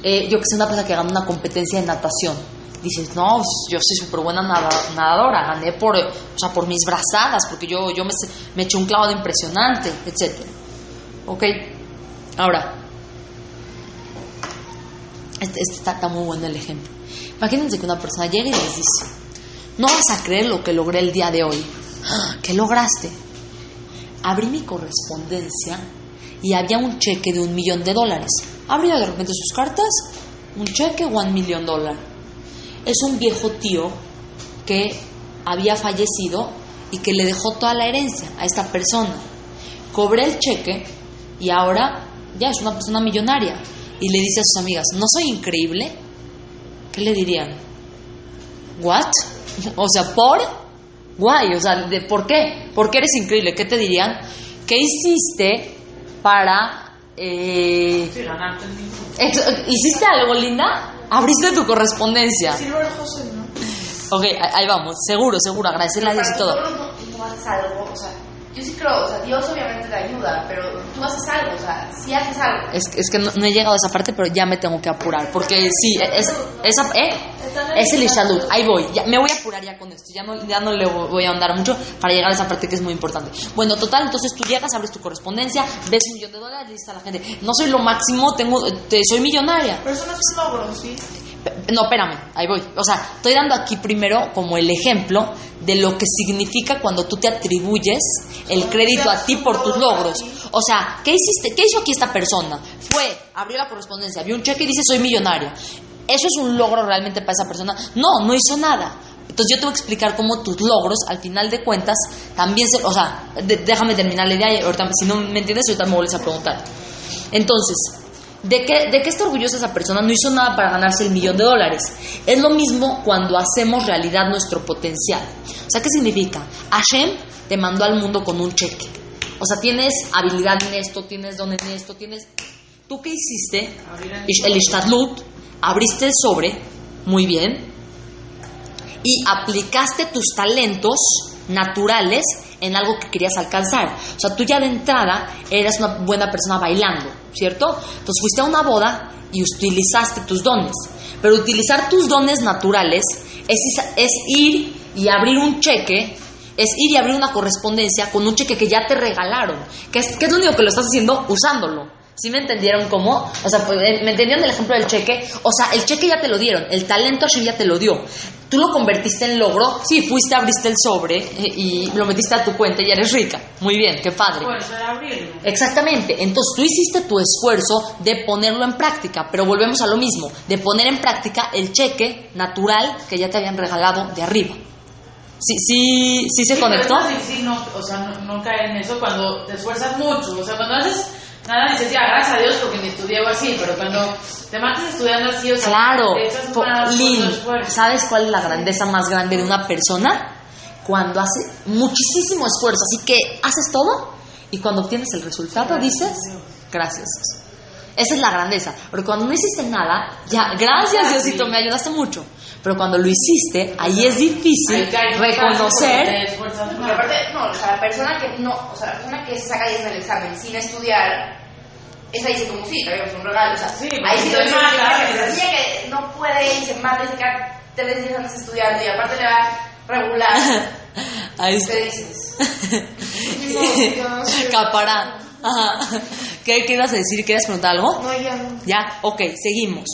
eh, yo que sé, una persona que gana una competencia de natación. Dices, no, yo soy súper buena nada- nadadora, gané por, o sea, por mis brazadas, porque yo, yo me, eché un clavado impresionante, etc. Ok, ahora, este, este está, muy bueno el ejemplo. Imagínense que una persona llega y les dice, no vas a creer lo que logré el día de hoy. "Ah, ¿Qué lograste? Abrí mi correspondencia y había un cheque de un millón de dólares. Abría de repente sus cartas, un cheque, one million dólar. Es un viejo tío que había fallecido y que le dejó toda la herencia a esta persona. Cobré el cheque y ahora ya es una persona millonaria. Y le dice a sus amigas, ¿no soy increíble? ¿Qué le dirían? ¿What? O sea, ¿por? Guay, o sea, ¿de ¿por qué? ¿Por qué eres increíble? ¿Qué te dirían? ¿Qué hiciste para... eh, Sí, ganarte el mismo. ex- ¿Hiciste algo, linda? Abriste tu correspondencia. Sí, lo José, ¿no? Ok, ahí ahí vamos. Seguro, seguro. Agradecerle a Dios y todo. Tú no haces algo, o sea, yo sí creo, o sea, Dios obviamente te ayuda, pero tú haces algo, o sea, si haces algo. Es, es que no, no he llegado a esa parte, pero ya me tengo que apurar. Porque sí, es, esa, ¿eh? es el Ishadut. Ahí voy. Ya, me voy a apurar ya con esto. Ya no, ya no le voy a andar mucho para llegar a esa parte que es muy importante. Bueno, total, entonces tú llegas, abres tu correspondencia, ves un millón de dólares, le dices a la gente, no soy lo máximo, tengo, te, soy millonaria. Pero eso no es un logro, ¿sí? No, espérame, ahí voy. O sea, estoy dando aquí primero como el ejemplo de lo que significa cuando tú te atribuyes el crédito a ti por tus logros. O sea, ¿qué hiciste? ¿Qué hizo aquí esta persona? Fue, abrió la correspondencia, vio un cheque y dice soy millonaria. ¿Eso es un logro realmente para esa persona? No, no hizo nada. Entonces yo te voy a explicar cómo tus logros, al final de cuentas, también se... O sea, déjame terminar la idea ahorita, si no me entiendes, ahorita me vuelves a preguntar. Entonces, ¿de qué, ¿de qué está orgullosa esa persona? No hizo nada para ganarse el millón de dólares. Es lo mismo cuando hacemos realidad nuestro potencial. O sea, ¿qué significa? Hashem te mandó al mundo con un cheque. O sea, tienes habilidad en esto, tienes don en esto, tienes... ¿Tú qué hiciste? El Ishtadlut, abriste el sobre, muy bien, y aplicaste tus talentos naturales en algo que querías alcanzar. O sea, tú ya de entrada eras una buena persona bailando, ¿cierto? Entonces fuiste a una boda y utilizaste tus dones. Pero utilizar tus dones naturales es, es ir y abrir un cheque, es ir y abrir una correspondencia con un cheque que ya te regalaron. Que es, que es lo único que lo estás haciendo usándolo. ¿Sí me entendieron cómo? O sea, pues, ¿me entendieron el ejemplo del cheque? O sea, el cheque ya te lo dieron, el talento Hashem ya te lo dio. Tú lo convertiste en logro, sí, fuiste, abriste el sobre eh, y lo metiste a tu cuenta y ya eres rica. Muy bien, qué padre. Abrirlo. Exactamente, entonces tú hiciste tu esfuerzo de ponerlo en práctica, pero volvemos a lo mismo, de poner en práctica el cheque natural que ya te habían regalado de arriba. ¿Sí, sí, sí se Sí, conectó? es difícil no, o sea, no, no caer en eso cuando te esfuerzas mucho. O sea, cuando haces nada dices, ya, gracias a Dios porque ni estudié o así, pero cuando te matas estudiando así, o sea, Claro, te echas po- más Lin, esfuerzo. ¿sabes cuál es la grandeza más grande de una persona? Cuando hace muchísimo esfuerzo, así que haces todo y cuando obtienes el resultado dices, gracias. Esa es la grandeza, porque cuando no hiciste nada, ya, gracias Diosito, me ayudaste mucho. Pero cuando lo hiciste, ahí es difícil Ahí reconocer más. aparte, no, o sea, la persona que no, o sea, la persona que se saca 10 en el examen sin estudiar, esa dice como sí, traemos un regalo, o sea, Sí, ahí sí porque lo se dice, mata, pero la pues. niña que no puede y se mata y se queda tres días antes estudiando y aparte le va regular, ahí está. te dices. Capará. Ajá. ¿Qué, ¿Qué ibas a decir? ¿Quieres preguntar algo? No, ya no. Ya, ok, seguimos.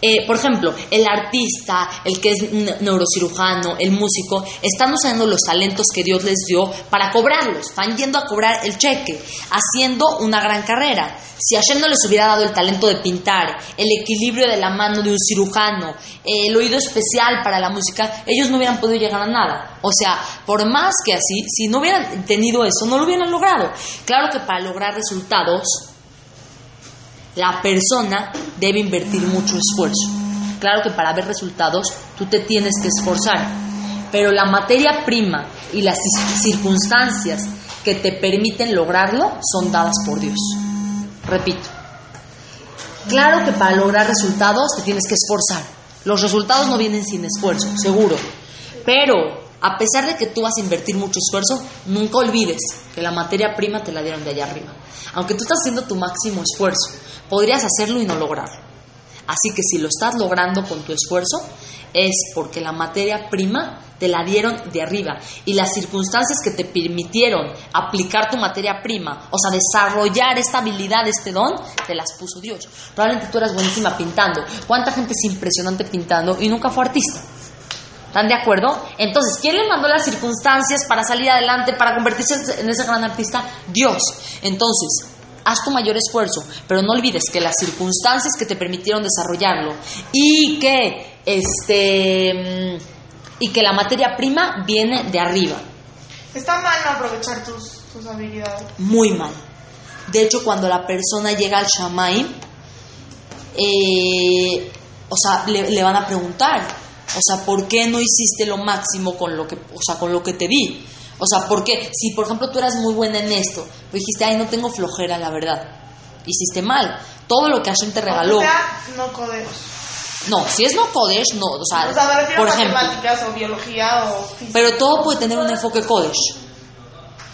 Eh, por ejemplo, el artista, el que es ne- neurocirujano, el músico, están usando los talentos que Dios les dio para cobrarlos. Van yendo a cobrar el cheque, haciendo una gran carrera. Si Hashem no les hubiera dado el talento de pintar, el equilibrio de la mano de un cirujano, el oído especial para la música, ellos no hubieran podido llegar a nada. O sea, por más que así, si no hubieran tenido eso, no lo hubieran logrado. Claro que para lograr resultados, la persona debe invertir mucho esfuerzo. Claro que para ver resultados tú te tienes que esforzar, pero la materia prima y las circunstancias que te permiten lograrlo son dadas por Dios. Repito, claro que para lograr resultados te tienes que esforzar. Los resultados no vienen sin esfuerzo, seguro. Pero a pesar de que tú vas a invertir mucho esfuerzo, nunca olvides que la materia prima te la dieron de allá arriba. Aunque tú estás haciendo tu máximo esfuerzo, podrías hacerlo y no lograrlo. Así que si lo estás logrando con tu esfuerzo, es porque la materia prima te la dieron de arriba y las circunstancias que te permitieron aplicar tu materia prima, o sea, desarrollar esta habilidad, este don, te las puso Dios. Probablemente tú eras buenísima pintando. ¿Cuánta gente es impresionante pintando y nunca fue artista? ¿Están de acuerdo? Entonces, ¿quién le mandó las circunstancias para salir adelante, para convertirse en ese gran artista? Dios. Entonces, haz tu mayor esfuerzo, pero no olvides que las circunstancias que te permitieron desarrollarlo y que este y que la materia prima viene de arriba. Está mal no aprovechar tus, tus habilidades. Muy mal. De hecho, cuando la persona llega al Shamaim, eh, o sea, le, le van a preguntar, o sea, ¿por qué no hiciste lo máximo con lo que, o sea, con lo que te di? O sea, ¿por qué? Si, por ejemplo, tú eras muy buena en esto, pero dijiste, ay, no tengo flojera, la verdad. Hiciste mal. Todo lo que Hashem te regaló. O sea, no si es no Kodesh, no. O sea, O sea, me por a ejemplo. matemáticas o biología o física. Pero todo puede tener un enfoque Kodesh.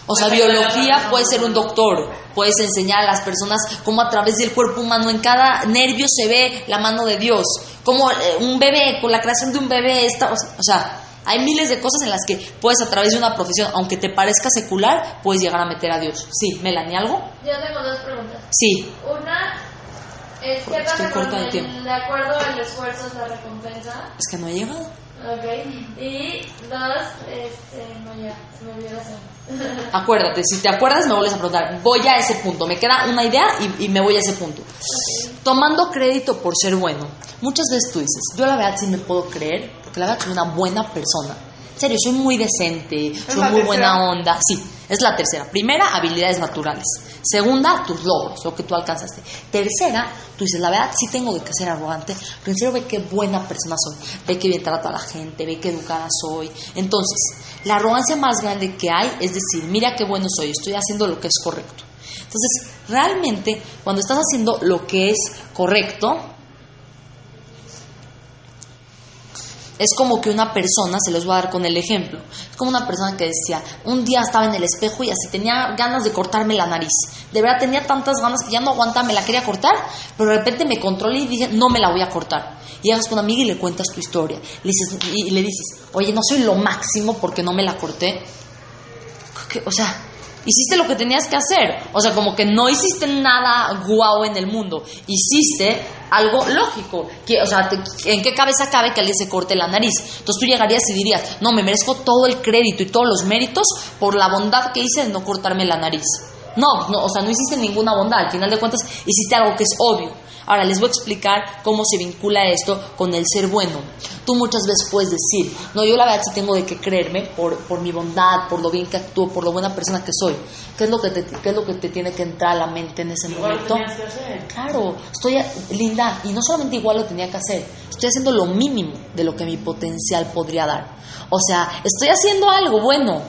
O sea, biología puede ser un doctor, puedes enseñar a las personas cómo a través del cuerpo humano, en cada nervio se ve la mano de Dios, como eh, un bebé, con la creación de un bebé, está, o sea- o sea, hay miles de cosas en las que puedes a través de una profesión, aunque te parezca secular, puedes llegar a meter a Dios. Sí, Melanie, ¿algo? Yo tengo dos preguntas. Sí, Una es ¿qué pasa con el, tiempo. de acuerdo al esfuerzo es la recompensa? es que no he llegado. Ok. Y dos, este, no ya, se me olvidó la. Acuérdate, si te acuerdas me vuelves a preguntar, voy a ese punto, me queda una idea y, y me voy a ese punto. Tomando crédito por ser bueno. Muchas veces tú dices, yo la verdad sí me puedo creer, porque la verdad soy una buena persona. Serio, soy muy decente, soy muy tercera. buena onda. Sí, es la tercera. Primera, habilidades naturales. Segunda, tus logros, lo que tú alcanzaste. Tercera, tú dices, la verdad sí tengo de que ser arrogante, pero en serio ve qué buena persona soy. Ve que bien trato a la gente, ve qué educada soy. Entonces, la arrogancia más grande que hay es decir, mira qué bueno soy, estoy haciendo lo que es correcto. Entonces, realmente, cuando estás haciendo lo que es correcto, es como que una persona, se los voy a dar con el ejemplo, es como una persona que decía, un día estaba en el espejo y así tenía ganas de cortarme la nariz. De verdad tenía tantas ganas que ya no aguantaba, me la quería cortar, pero de repente me controlé y dije, no me la voy a cortar. Y llegas con una amiga y le cuentas tu historia. Le dices, y, le dices, oye, no soy lo máximo porque no me la corté. O sea, hiciste lo que tenías que hacer. O sea, como que no hiciste nada guau en el mundo. Hiciste algo lógico. Que, o sea, te- ¿en qué cabeza cabe que alguien se corte la nariz? Entonces tú llegarías y dirías, no, me merezco todo el crédito y todos los méritos por la bondad que hice de no cortarme la nariz. No, no, o sea, no hiciste ninguna bondad. Al final de cuentas, hiciste algo que es obvio. Ahora les voy a explicar cómo se vincula esto con el ser bueno. Tú muchas veces puedes decir, no, yo la verdad sí tengo de qué creerme por, por mi bondad, por lo bien que actúo, por lo buena persona que soy. ¿Qué es lo que te, qué es lo que te tiene que entrar a la mente en ese Igual lo momento? tenías que hacer. Claro, estoy a- linda y no solamente igual lo tenía que hacer, estoy haciendo lo mínimo de lo que mi potencial podría dar. O sea, estoy haciendo algo bueno,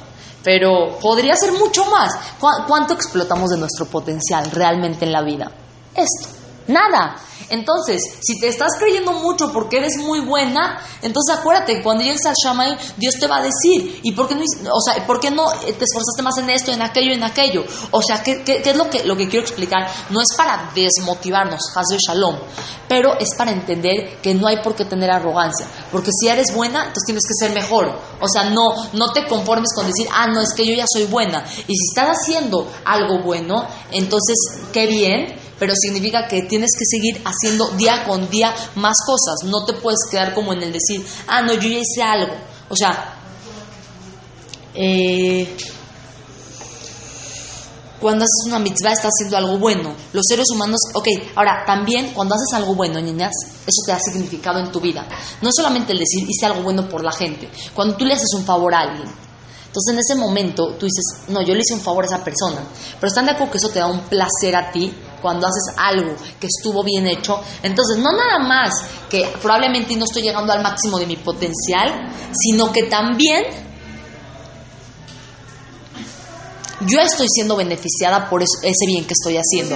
pero podría ser mucho más. ¿Cu- ¿Cuánto explotamos de nuestro potencial realmente en la vida? Esto, nada. Entonces, si te estás creyendo mucho porque eres muy buena, entonces acuérdate, cuando llegues al Shammai, Dios te va a decir, ¿y por qué no, o sea, ¿por qué no te esforzaste más en esto, en aquello, en aquello? O sea, ¿qué, qué- qué es lo que, lo que quiero explicar? No es para desmotivarnos, Hazbe Shalom, pero es para entender que no hay por qué tener arrogancia, porque si eres buena, entonces tienes que ser mejor. O sea, no, no te conformes con decir, ah, no, es que yo ya soy buena. Y si estás haciendo algo bueno, entonces, qué bien, pero significa que tienes que seguir haciendo día con día más cosas. No te puedes quedar como en el decir, ah, no, yo ya hice algo. O sea, eh, cuando haces una mitzvah estás haciendo algo bueno. Los seres humanos, ok, ahora también cuando haces algo bueno, niñas, eso te da significado en tu vida. No solamente el decir hice algo bueno por la gente. Cuando tú le haces un favor a alguien, entonces en ese momento tú dices, no, yo le hice un favor a esa persona. Pero están de acuerdo que eso te da un placer a ti cuando haces algo que estuvo bien hecho. Entonces, no nada más que probablemente no estoy llegando al máximo de mi potencial, sino que también yo estoy siendo beneficiada por ese bien que estoy haciendo.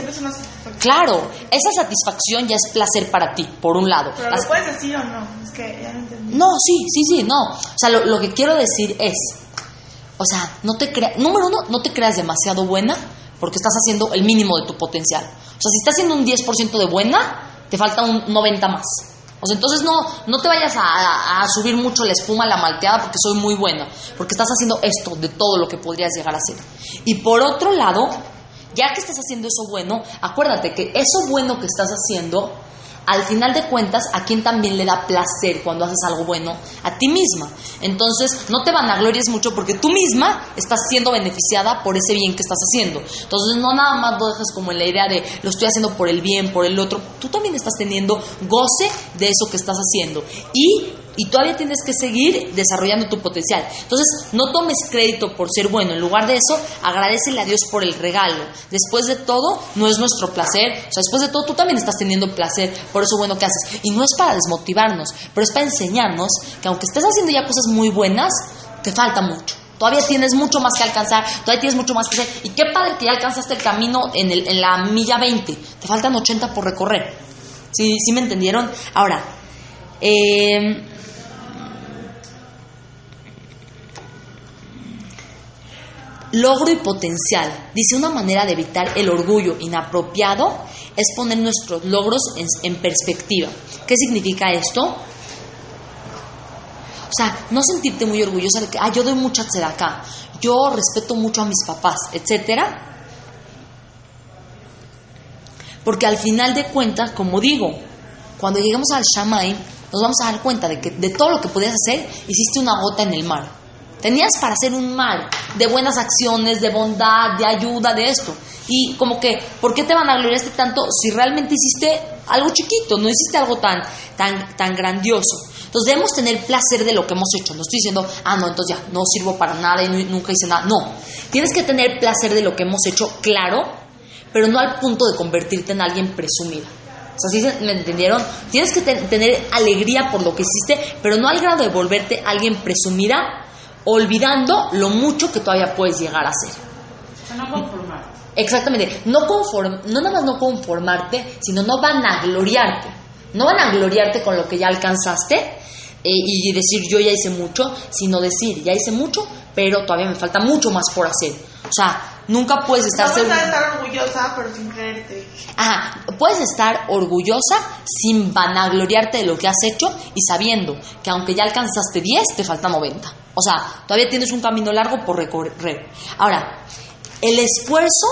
Claro, esa satisfacción ya es placer para ti, por un lado. Pero Las- lo puedes decir o no. Es que ya no entendí. no, sí, sí, sí, no. O sea, lo, lo que quiero decir es, o sea, no te creas, número uno, no te creas demasiado buena porque estás haciendo el mínimo de tu potencial. O sea, si estás haciendo un 10% de buena, te falta un 90 más. O sea, entonces no, no te vayas a, subir mucho la espuma, la malteada, porque soy muy buena. Porque estás haciendo esto de todo lo que podrías llegar a hacer. Y por otro lado, ya que estás haciendo eso bueno, acuérdate que eso bueno que estás haciendo, al final de cuentas, a quien también le da placer cuando haces algo bueno, a ti misma. Entonces, no te vanaglories mucho porque tú misma estás siendo beneficiada por ese bien que estás haciendo. Entonces, no nada más lo dejes como en la idea de lo estoy haciendo por el bien, por el otro. Tú también estás teniendo goce de eso que estás haciendo. Y y todavía tienes que seguir desarrollando tu potencial. Entonces, no tomes crédito por ser bueno. En lugar de eso, agradecele a Dios por el regalo. Después de todo, no es nuestro placer. O sea, después de todo, tú también estás teniendo placer por eso bueno que haces. Y no es para desmotivarnos, pero es para enseñarnos que aunque estés haciendo ya cosas muy buenas, te falta mucho. Todavía tienes mucho más que alcanzar, todavía tienes mucho más que hacer. Y qué padre que ya alcanzaste el camino en, el- en la milla 20. Te faltan 80 por recorrer. ¿Sí, sí me entendieron? Ahora, eh, logro y potencial. Dice una manera de evitar el orgullo inapropiado es poner nuestros logros en, perspectiva. ¿Qué significa esto? O sea, no sentirte muy orgullosa de que, ah, yo doy mucha acá, yo respeto mucho a mis papás, etcétera. Porque al final de cuentas, como digo, cuando lleguemos al Shamay, nos vamos a dar cuenta de que de todo lo que podías hacer, hiciste una gota en el mar. Tenías para hacer un mar de buenas acciones, de bondad, de ayuda, de esto. Y como que, ¿por qué te van a gloriarte tanto si realmente hiciste algo chiquito, no hiciste algo tan, tan, tan grandioso? Entonces debemos tener placer de lo que hemos hecho. No estoy diciendo, ah, no, entonces ya, no sirvo para nada y nu- nunca hice nada. No, tienes que tener placer de lo que hemos hecho, claro, pero no al punto de convertirte en alguien presumido. O sea, ¿sí se- me entendieron? Tienes que te- tener alegría por lo que hiciste, pero no al grado de volverte alguien presumida, olvidando lo mucho que todavía puedes llegar a ser. O sea, no conformar. Exactamente, no, conform, no nada más no conformarte, sino no van a gloriarte. No van a gloriarte con lo que ya alcanzaste eh, y decir yo ya hice mucho, sino decir ya hice mucho, pero todavía me falta mucho más por hacer. O sea, nunca puedes estar No a estar orgullosa, pero sin creerte. Ajá, puedes estar orgullosa sin vanagloriarte de lo que has hecho y sabiendo que aunque ya alcanzaste 10, te falta 90. O sea, todavía tienes un camino largo por recorrer. Ahora, el esfuerzo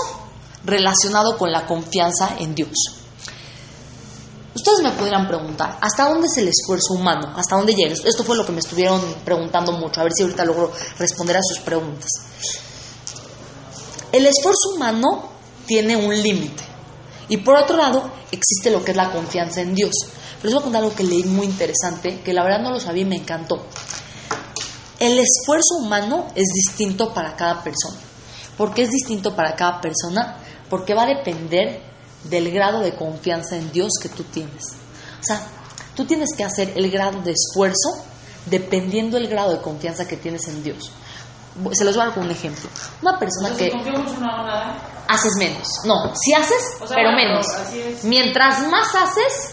relacionado con la confianza en Dios. Ustedes me podrían preguntar, ¿hasta dónde es el esfuerzo humano? ¿Hasta dónde llega? Esto fue lo que me estuvieron preguntando mucho, a ver si ahorita logro responder a sus preguntas. El esfuerzo humano tiene un límite. Y por otro lado, existe lo que es la confianza en Dios. Pero les voy a contar algo que leí muy interesante, que la verdad no lo sabía y me encantó. El esfuerzo humano es distinto para cada persona. ¿Por qué es distinto para cada persona? Porque va a depender del grado de confianza en Dios que tú tienes. O sea, tú tienes que hacer el grado de esfuerzo dependiendo del grado de confianza que tienes en Dios. Se los voy a dar con un ejemplo. Una persona que confío mucho, no nada. haces menos. No, si haces, O sea, pero menos. Mientras más haces,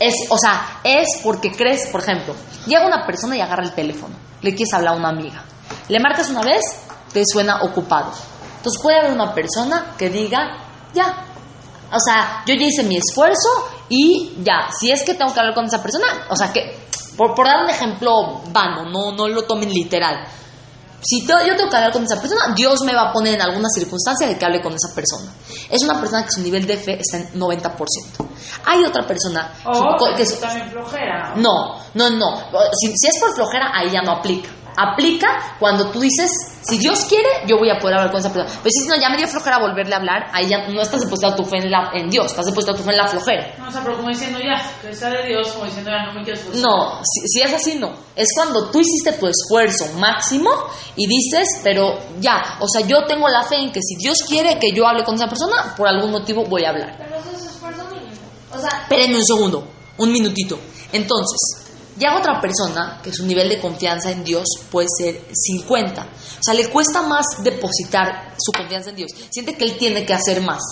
Es, o sea, es porque crees, por ejemplo, llega una persona y agarra el teléfono, le quieres hablar a una amiga, le marcas una vez, te suena ocupado. Entonces puede haber una persona que diga, ya, o sea, yo ya hice mi esfuerzo y ya, si es que tengo que hablar con esa persona, o sea, que, por, por dar un ejemplo vano, no, no lo tomen literal. Si te- yo tengo que hablar con esa persona, Dios me va a poner en alguna circunstancia de que hable con esa persona. Es una persona que su nivel de fe está en 90%. Hay otra persona O su- que que su- también flojera. no, no, no. Si, si es por flojera, ahí ya no aplica. Aplica cuando tú dices, si Dios quiere, yo voy a poder hablar con esa persona. Pero si no, ya me dio flojera volverle a hablar, ahí ya no estás depositado tu fe en, la- en Dios, estás depositado tu fe en la flojera. No, o sea, pero como diciendo ya, que está de Dios, como diciendo ya no me quiero esforzar. No, si, si es así, no. Es cuando tú hiciste tu esfuerzo máximo y dices, pero ya, o sea, yo tengo la fe en que si Dios quiere que yo hable con esa persona, por algún motivo voy a hablar. Pero eso es esfuerzo mínimo. O sea, Espérenme un segundo, un minutito. Entonces, llega otra persona que su nivel de confianza en Dios puede ser 50. O sea, le cuesta más depositar su confianza en Dios. Siente que él tiene que hacer más.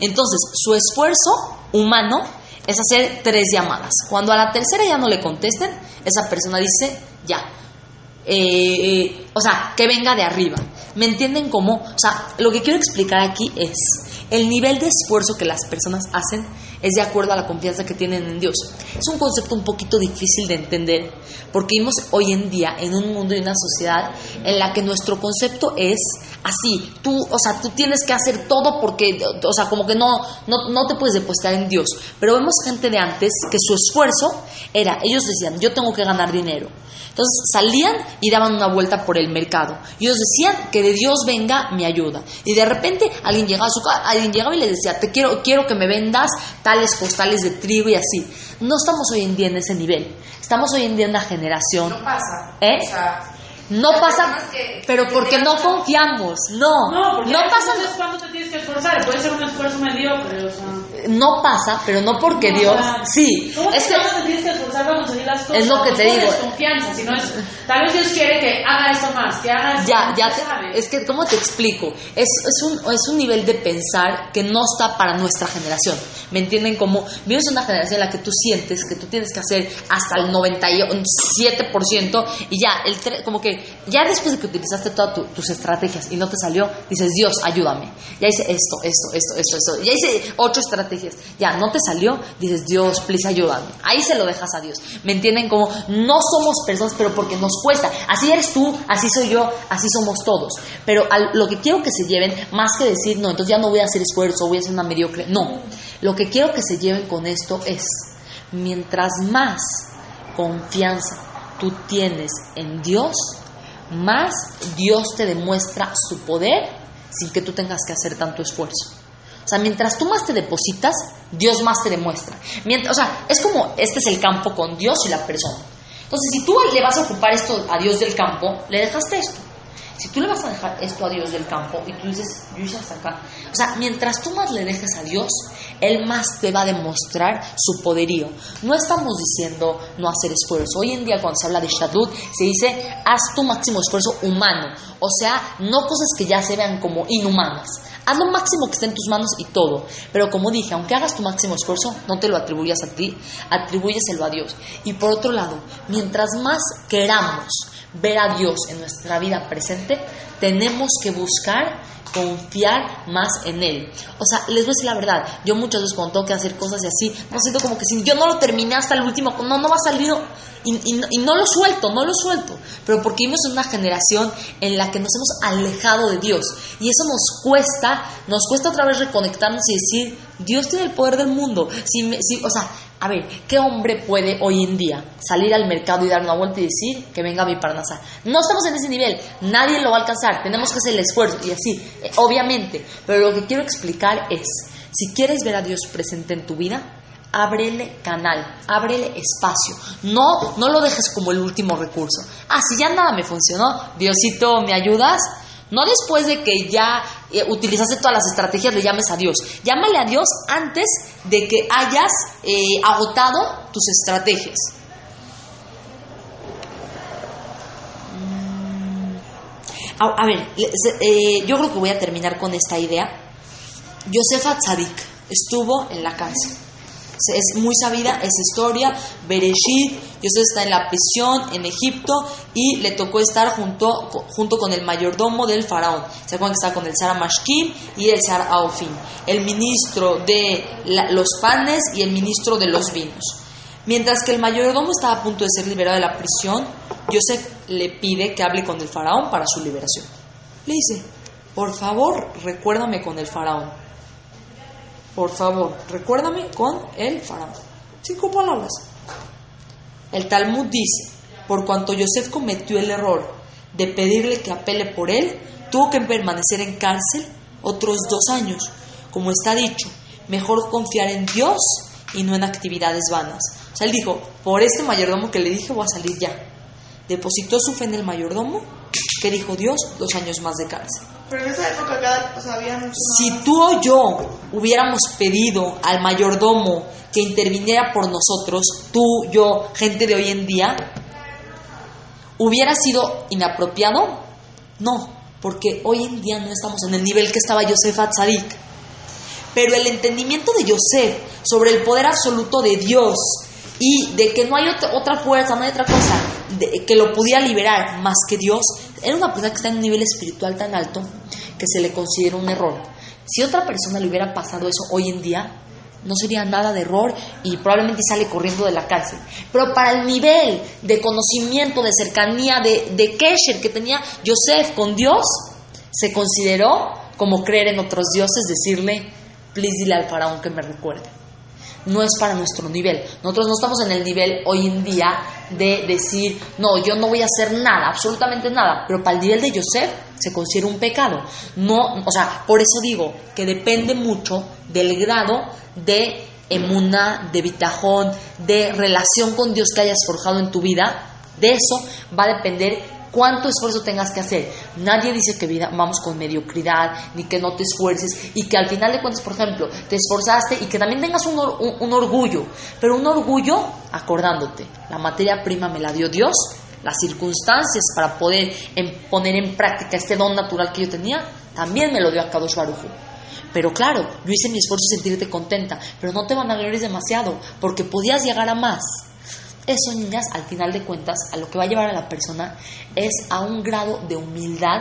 Entonces, su esfuerzo humano es hacer tres llamadas. Cuando a la tercera ya no le contesten, esa persona dice, ya. Eh, eh, o sea, que venga de arriba. ¿Me entienden cómo? O sea, lo que quiero explicar aquí es, el nivel de esfuerzo que las personas hacen es de acuerdo a la confianza que tienen en Dios. Es un concepto un poquito difícil de entender porque vivimos hoy en día en un mundo y una sociedad en la que nuestro concepto es así, tú, o sea, tú tienes que hacer todo porque, o sea, como que no, no, no te puedes depositar en Dios. Pero vemos gente de antes que su esfuerzo era, ellos decían, yo tengo que ganar dinero. Entonces salían y daban una vuelta por el mercado. Y ellos decían que de Dios venga mi ayuda. Y de repente alguien llegaba a su casa, alguien llegaba y les decía, te quiero, quiero que me vendas tales costales de trigo y así. No estamos hoy en día en ese nivel. Estamos hoy en día en una generación. No pasa. ¿Eh? O sea, No pasa, pero que porque no confiamos. No, No, porque no pasa. entonces cuándo te tienes que esforzar. Puede ser un esfuerzo mediocre, o sea. No pasa, pero no porque No, Dios. o sea, Sí, ¿Cómo es que te tienes que esforzar para conseguir las cosas? Es lo que te no digo. desconfianza, sino es. Tal vez Dios quiere que haga esto más, que haga esto Ya, ya, te- sabes. es que, ¿cómo te explico? Es, es, un, es un nivel de pensar que no está para nuestra generación. ¿Me entienden? Como vives una generación en la que tú sientes que tú tienes que hacer hasta el 97% y ya, el tre- como que ya después de que utilizaste todas tu- tus estrategias y no te salió, dices, Dios, ayúdame. Ya hice esto, esto, esto, esto, esto. Ya hice ocho estrategias. Ya no te salió, dices, Dios, please, ayúdame. Ahí se lo dejas a Dios. ¿Me entienden? Como no somos personas, pero porque nos cuesta. Así eres tú, así soy yo, así somos todos. Pero lo que quiero que se lleven, más que decir, no, entonces ya no voy a hacer esfuerzo, voy a ser una mediocre. No. Lo que quiero que se lleven con esto es, mientras más confianza tú tienes en Dios, más Dios te demuestra su poder sin que tú tengas que hacer tanto esfuerzo. O sea, mientras tú más te depositas, Dios más te demuestra. Mientras, o sea, es como este es el campo con Dios y la persona. Entonces, si tú le vas a ocupar esto a Dios del campo, le dejaste esto. Si tú le vas a dejar esto a Dios del campo y tú dices, yo hasta acá. O sea, mientras tú más le dejes a Dios, Él más te va a demostrar su poderío. No estamos diciendo no hacer esfuerzo. Hoy en día cuando se habla de Shadut, se dice, haz tu máximo esfuerzo humano. O sea, no cosas que ya se vean como inhumanas. Haz lo máximo que esté en tus manos y todo. Pero como dije, aunque hagas tu máximo esfuerzo, no te lo atribuyas a ti, atribúyeselo a Dios. Y por otro lado, mientras más queramos ver a Dios en nuestra vida presente, tenemos que buscar confiar más en Él. O sea, les voy a decir la verdad, yo muchas veces cuando tengo que hacer cosas y así, no siento como que si yo no lo terminé hasta el último, no, no va a salir, y, y y no lo suelto, no lo suelto, pero porque vivimos en una generación en la que nos hemos alejado de Dios, y eso nos cuesta, nos cuesta otra vez reconectarnos y decir, Dios tiene el poder del mundo, si, si- o sea, a ver, ¿qué hombre puede hoy en día salir al mercado y dar una vuelta y decir que venga mi parnasa? No estamos en ese nivel, nadie lo va a alcanzar, tenemos que hacer el esfuerzo y así, eh, obviamente. Pero lo que quiero explicar es, si quieres ver a Dios presente en tu vida, ábrele canal, ábrele espacio. No, no lo dejes como el último recurso. Ah, si ya nada me funcionó, Diosito, ¿me ayudas? No después de que ya eh, utilizaste todas las estrategias le llames a Dios. Llámale a Dios antes de que hayas eh, agotado tus estrategias. Mm, A, ver, eh, yo creo que voy a terminar con esta idea. Josefa Tzadik estuvo en la cárcel. Es muy sabida esa historia. Bereshit, Yosef está en la prisión en Egipto y le tocó estar junto, junto con el mayordomo del faraón. ¿Se acuerdan que estaba con el Sara Mashkim y el Sara Aofin? El ministro de los panes y el ministro de los vinos. Mientras que el mayordomo estaba a punto de ser liberado de la prisión, Yosef le pide que hable con el faraón para su liberación. Le dice, por favor, recuérdame con el faraón. Por favor, recuérdame con el faraón. Cinco palabras. El Talmud dice, por cuanto Yosef cometió el error de pedirle que apele por él, tuvo que permanecer en cárcel otros dos años. Como está dicho, mejor confiar en Dios y no en actividades vanas. O sea, él dijo, por este mayordomo que le dije voy a salir ya. Depositó su fe en el mayordomo, que dijo Dios, dos años más de cárcel. Pero en esa época Si tú o yo hubiéramos pedido al mayordomo que interviniera por nosotros, tú, yo, gente de hoy en día, ¿hubiera sido inapropiado? No, porque hoy en día no estamos en el nivel que estaba Yosef Atzadik. Pero el entendimiento de Yosef sobre el poder absoluto de Dios y de que no hay otra, otra fuerza, no hay otra cosa de- que lo pudiera liberar más que Dios, era una persona que está en un nivel espiritual tan alto que se le considera un error. Si otra persona le hubiera pasado eso hoy en día, no sería nada de error y probablemente sale corriendo de la cárcel. Pero para el nivel de conocimiento, de cercanía, de, de Kesher que tenía Yosef con Dios, se consideró como creer en otros dioses, decirle, please dile al faraón que me recuerde. No es para nuestro nivel. Nosotros no estamos en el nivel hoy en día de decir, no, yo no voy a hacer nada, absolutamente nada. Pero para el nivel de Yosef se considera un pecado. No, o sea, por eso digo que depende mucho del grado de emuna, de bitajón, de relación con Dios que hayas forjado en tu vida. De eso va a depender cuánto esfuerzo tengas que hacer. Nadie dice que vamos con mediocridad, ni que no te esfuerces, y que al final de cuentas, por ejemplo, te esforzaste y que también tengas un, un- orgullo, pero un orgullo acordándote, la materia prima me la dio Dios, las circunstancias para poder en- poner en práctica este don natural que yo tenía, también me lo dio a Kadosh. Pero claro, yo hice mi esfuerzo sentirte contenta, pero no te van a glories demasiado, porque podías llegar a más. Eso, niñas, al final de cuentas, a lo que va a llevar a la persona es a un grado de humildad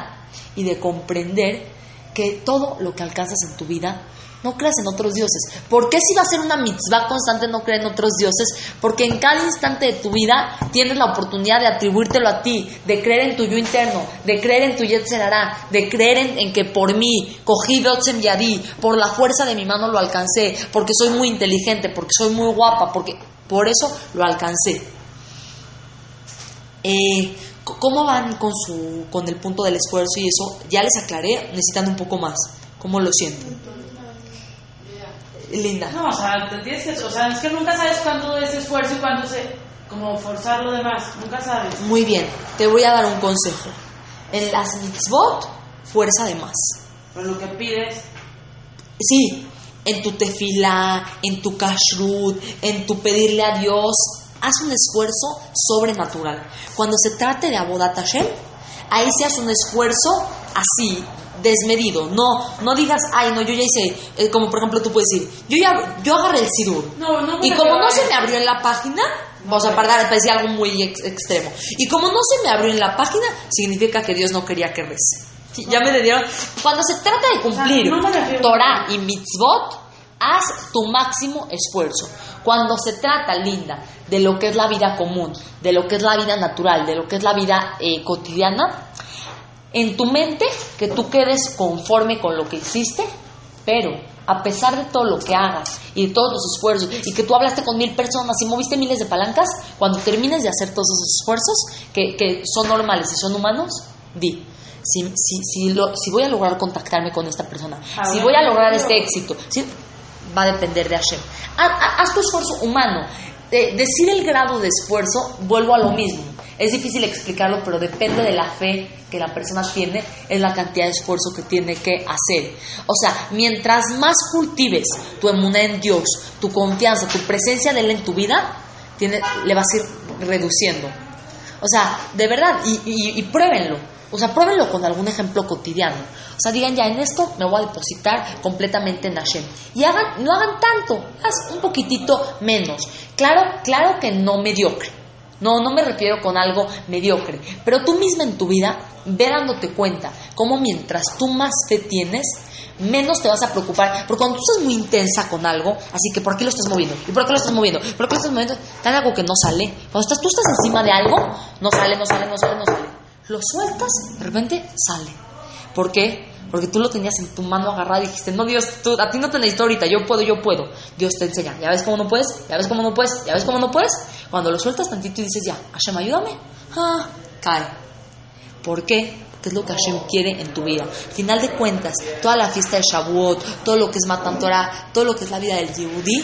y de comprender que todo lo que alcanzas en tu vida no creas en otros dioses. ¿Por qué si va a ser una mitzvah constante no creer en otros dioses? Porque en cada instante de tu vida tienes la oportunidad de atribuírtelo a ti, de creer en tu yo interno, de creer en tu Yetzerará, de creer en, que por mí cogí Dotzem Yadí, por la fuerza de mi mano lo alcancé, porque soy muy inteligente, porque soy muy guapa, porque por eso lo alcancé. Eh, ¿Cómo van con, su, con el punto del esfuerzo y eso? Ya les aclaré, necesitan un poco más. ¿Cómo lo sienten? Linda. No, o sea, te tienes que, o sea, es que nunca sabes cuándo es esfuerzo y cuándo se, como forzar lo demás, nunca sabes. Muy bien, te voy a dar un consejo. En las mitzvot, fuerza de más. Pero lo que pides, Sí, en tu tefilá, en tu kashrut, en tu pedirle a Dios, haz un esfuerzo sobrenatural. Cuando se trate de Abodat Hashem, ahí se hace un esfuerzo así, desmedido. No, no digas, ay, no, yo ya hice, eh, como por ejemplo tú puedes decir, yo ya, yo agarré el sidur. No, no y como no se me abrió en la página, vamos a parar, para decir algo muy ex- extremo. Y como no se me abrió en la página, significa que Dios no quería que rece. Sí, Ya me dieron. Cuando se trata de cumplir no refiero- Torah y mitzvot, haz tu máximo esfuerzo. Cuando se trata, linda, de lo que es la vida común, de lo que es la vida natural, de lo que es la vida eh, cotidiana, en tu mente que tú quedes conforme con lo que hiciste, pero a pesar de todo lo que hagas y de todos los esfuerzos y que tú hablaste con mil personas y moviste miles de palancas, cuando termines de hacer todos esos esfuerzos que, que son normales y son humanos, di. Si, si, si, lo- si voy a lograr contactarme con esta persona, si voy a lograr este éxito, si- va a depender de Hashem. Ha- ha- Haz tu esfuerzo humano. De- decir el grado de esfuerzo, vuelvo a lo mismo. Es difícil explicarlo, pero depende de la fe que la persona tiene, es la cantidad de esfuerzo que tiene que hacer. O sea, mientras más cultives tu emuná en Dios, tu confianza, tu presencia de Él en tu vida, tiene, le vas a ir reduciendo. O sea, de verdad, y, y- y pruébenlo. O sea, pruébenlo con algún ejemplo cotidiano. O sea, digan ya, en esto me voy a depositar completamente en Hashem. Y hagan, no hagan tanto, haz un poquitito menos. Claro, claro que no mediocre. No, no me refiero con algo mediocre. Pero tú misma en tu vida, ve dándote cuenta cómo mientras tú más fe tienes, menos te vas a preocupar. Porque cuando tú estás muy intensa con algo, así que por aquí lo estás moviendo, y por aquí lo estás moviendo, por aquí lo estás moviendo, algo que no sale. Cuando estás, tú estás encima de algo, no sale, no sale, no sale, no sale. Lo sueltas, de repente sale. ¿Por qué? Porque tú lo tenías en tu mano agarrada y dijiste, no, Dios, tú, a ti no te necesito ahorita, yo puedo, yo puedo. Dios te enseña, ¿ya ves cómo no puedes? ¿Ya ves cómo no puedes? ¿Ya ves cómo no puedes? Cuando lo sueltas tantito y dices, ya, Hashem, ayúdame, ah, cae. ¿Por qué? Porque es lo que Hashem quiere en tu vida. Al final de cuentas, toda la fiesta de Shavuot, todo lo que es Matan Torah, todo lo que es la vida del Yehudi,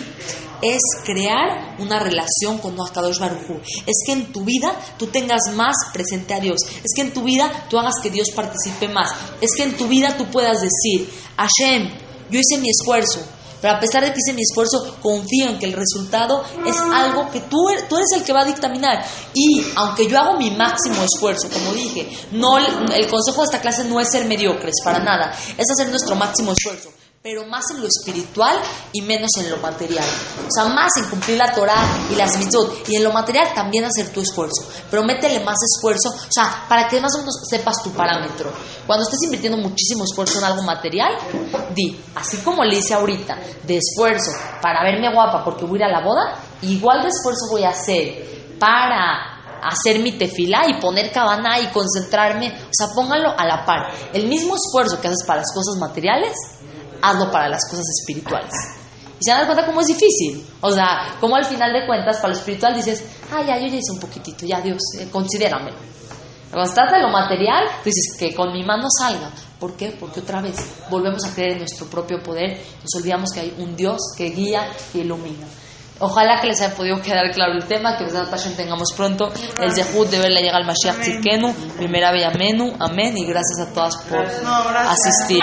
es crear una relación con Akadosh Baruj Hu. Es que en tu vida tú tengas más presente a Dios. Es que en tu vida tú hagas que Dios participe más. Es que en tu vida tú puedas decir, Hashem, yo hice mi esfuerzo, pero a pesar de que hice mi esfuerzo, confío en que el resultado es algo que tú, er- tú eres el que va a dictaminar. Y aunque yo hago mi máximo esfuerzo, como dije, no el consejo de esta clase no es ser mediocres, para nada, es hacer nuestro máximo esfuerzo. Pero más en lo espiritual y menos en lo material. O sea, más en cumplir la Torah y las mitzvot. Y en lo material también hacer tu esfuerzo. Pero métele más esfuerzo, o sea, para que más o menos sepas tu parámetro. Cuando estés invirtiendo muchísimo esfuerzo en algo material, di, así como le hice ahorita, de esfuerzo para verme guapa porque voy a ir a la boda, igual de esfuerzo voy a hacer para hacer mi tefilá y poner cabana y concentrarme, o sea, póngalo a la par. El mismo esfuerzo que haces para las cosas materiales, hazlo para las cosas espirituales. Y se dan cuenta cómo es difícil. O sea, como al final de cuentas, para lo espiritual dices, ah, ya, yo ya hice un poquitito, ya Dios, eh, considéramelo. Cuando se trata de lo material, dices que con mi mano salga. ¿Por qué? Porque otra vez volvemos a creer en nuestro propio poder, nos olvidamos que hay un Dios que guía y ilumina. Ojalá que les haya podido quedar claro el tema, que Besat Hashem tengamos pronto el Zehut de verle llegar al Mashiach Tzidkenu, primera Amenu, amén, y gracias a todas por asistir.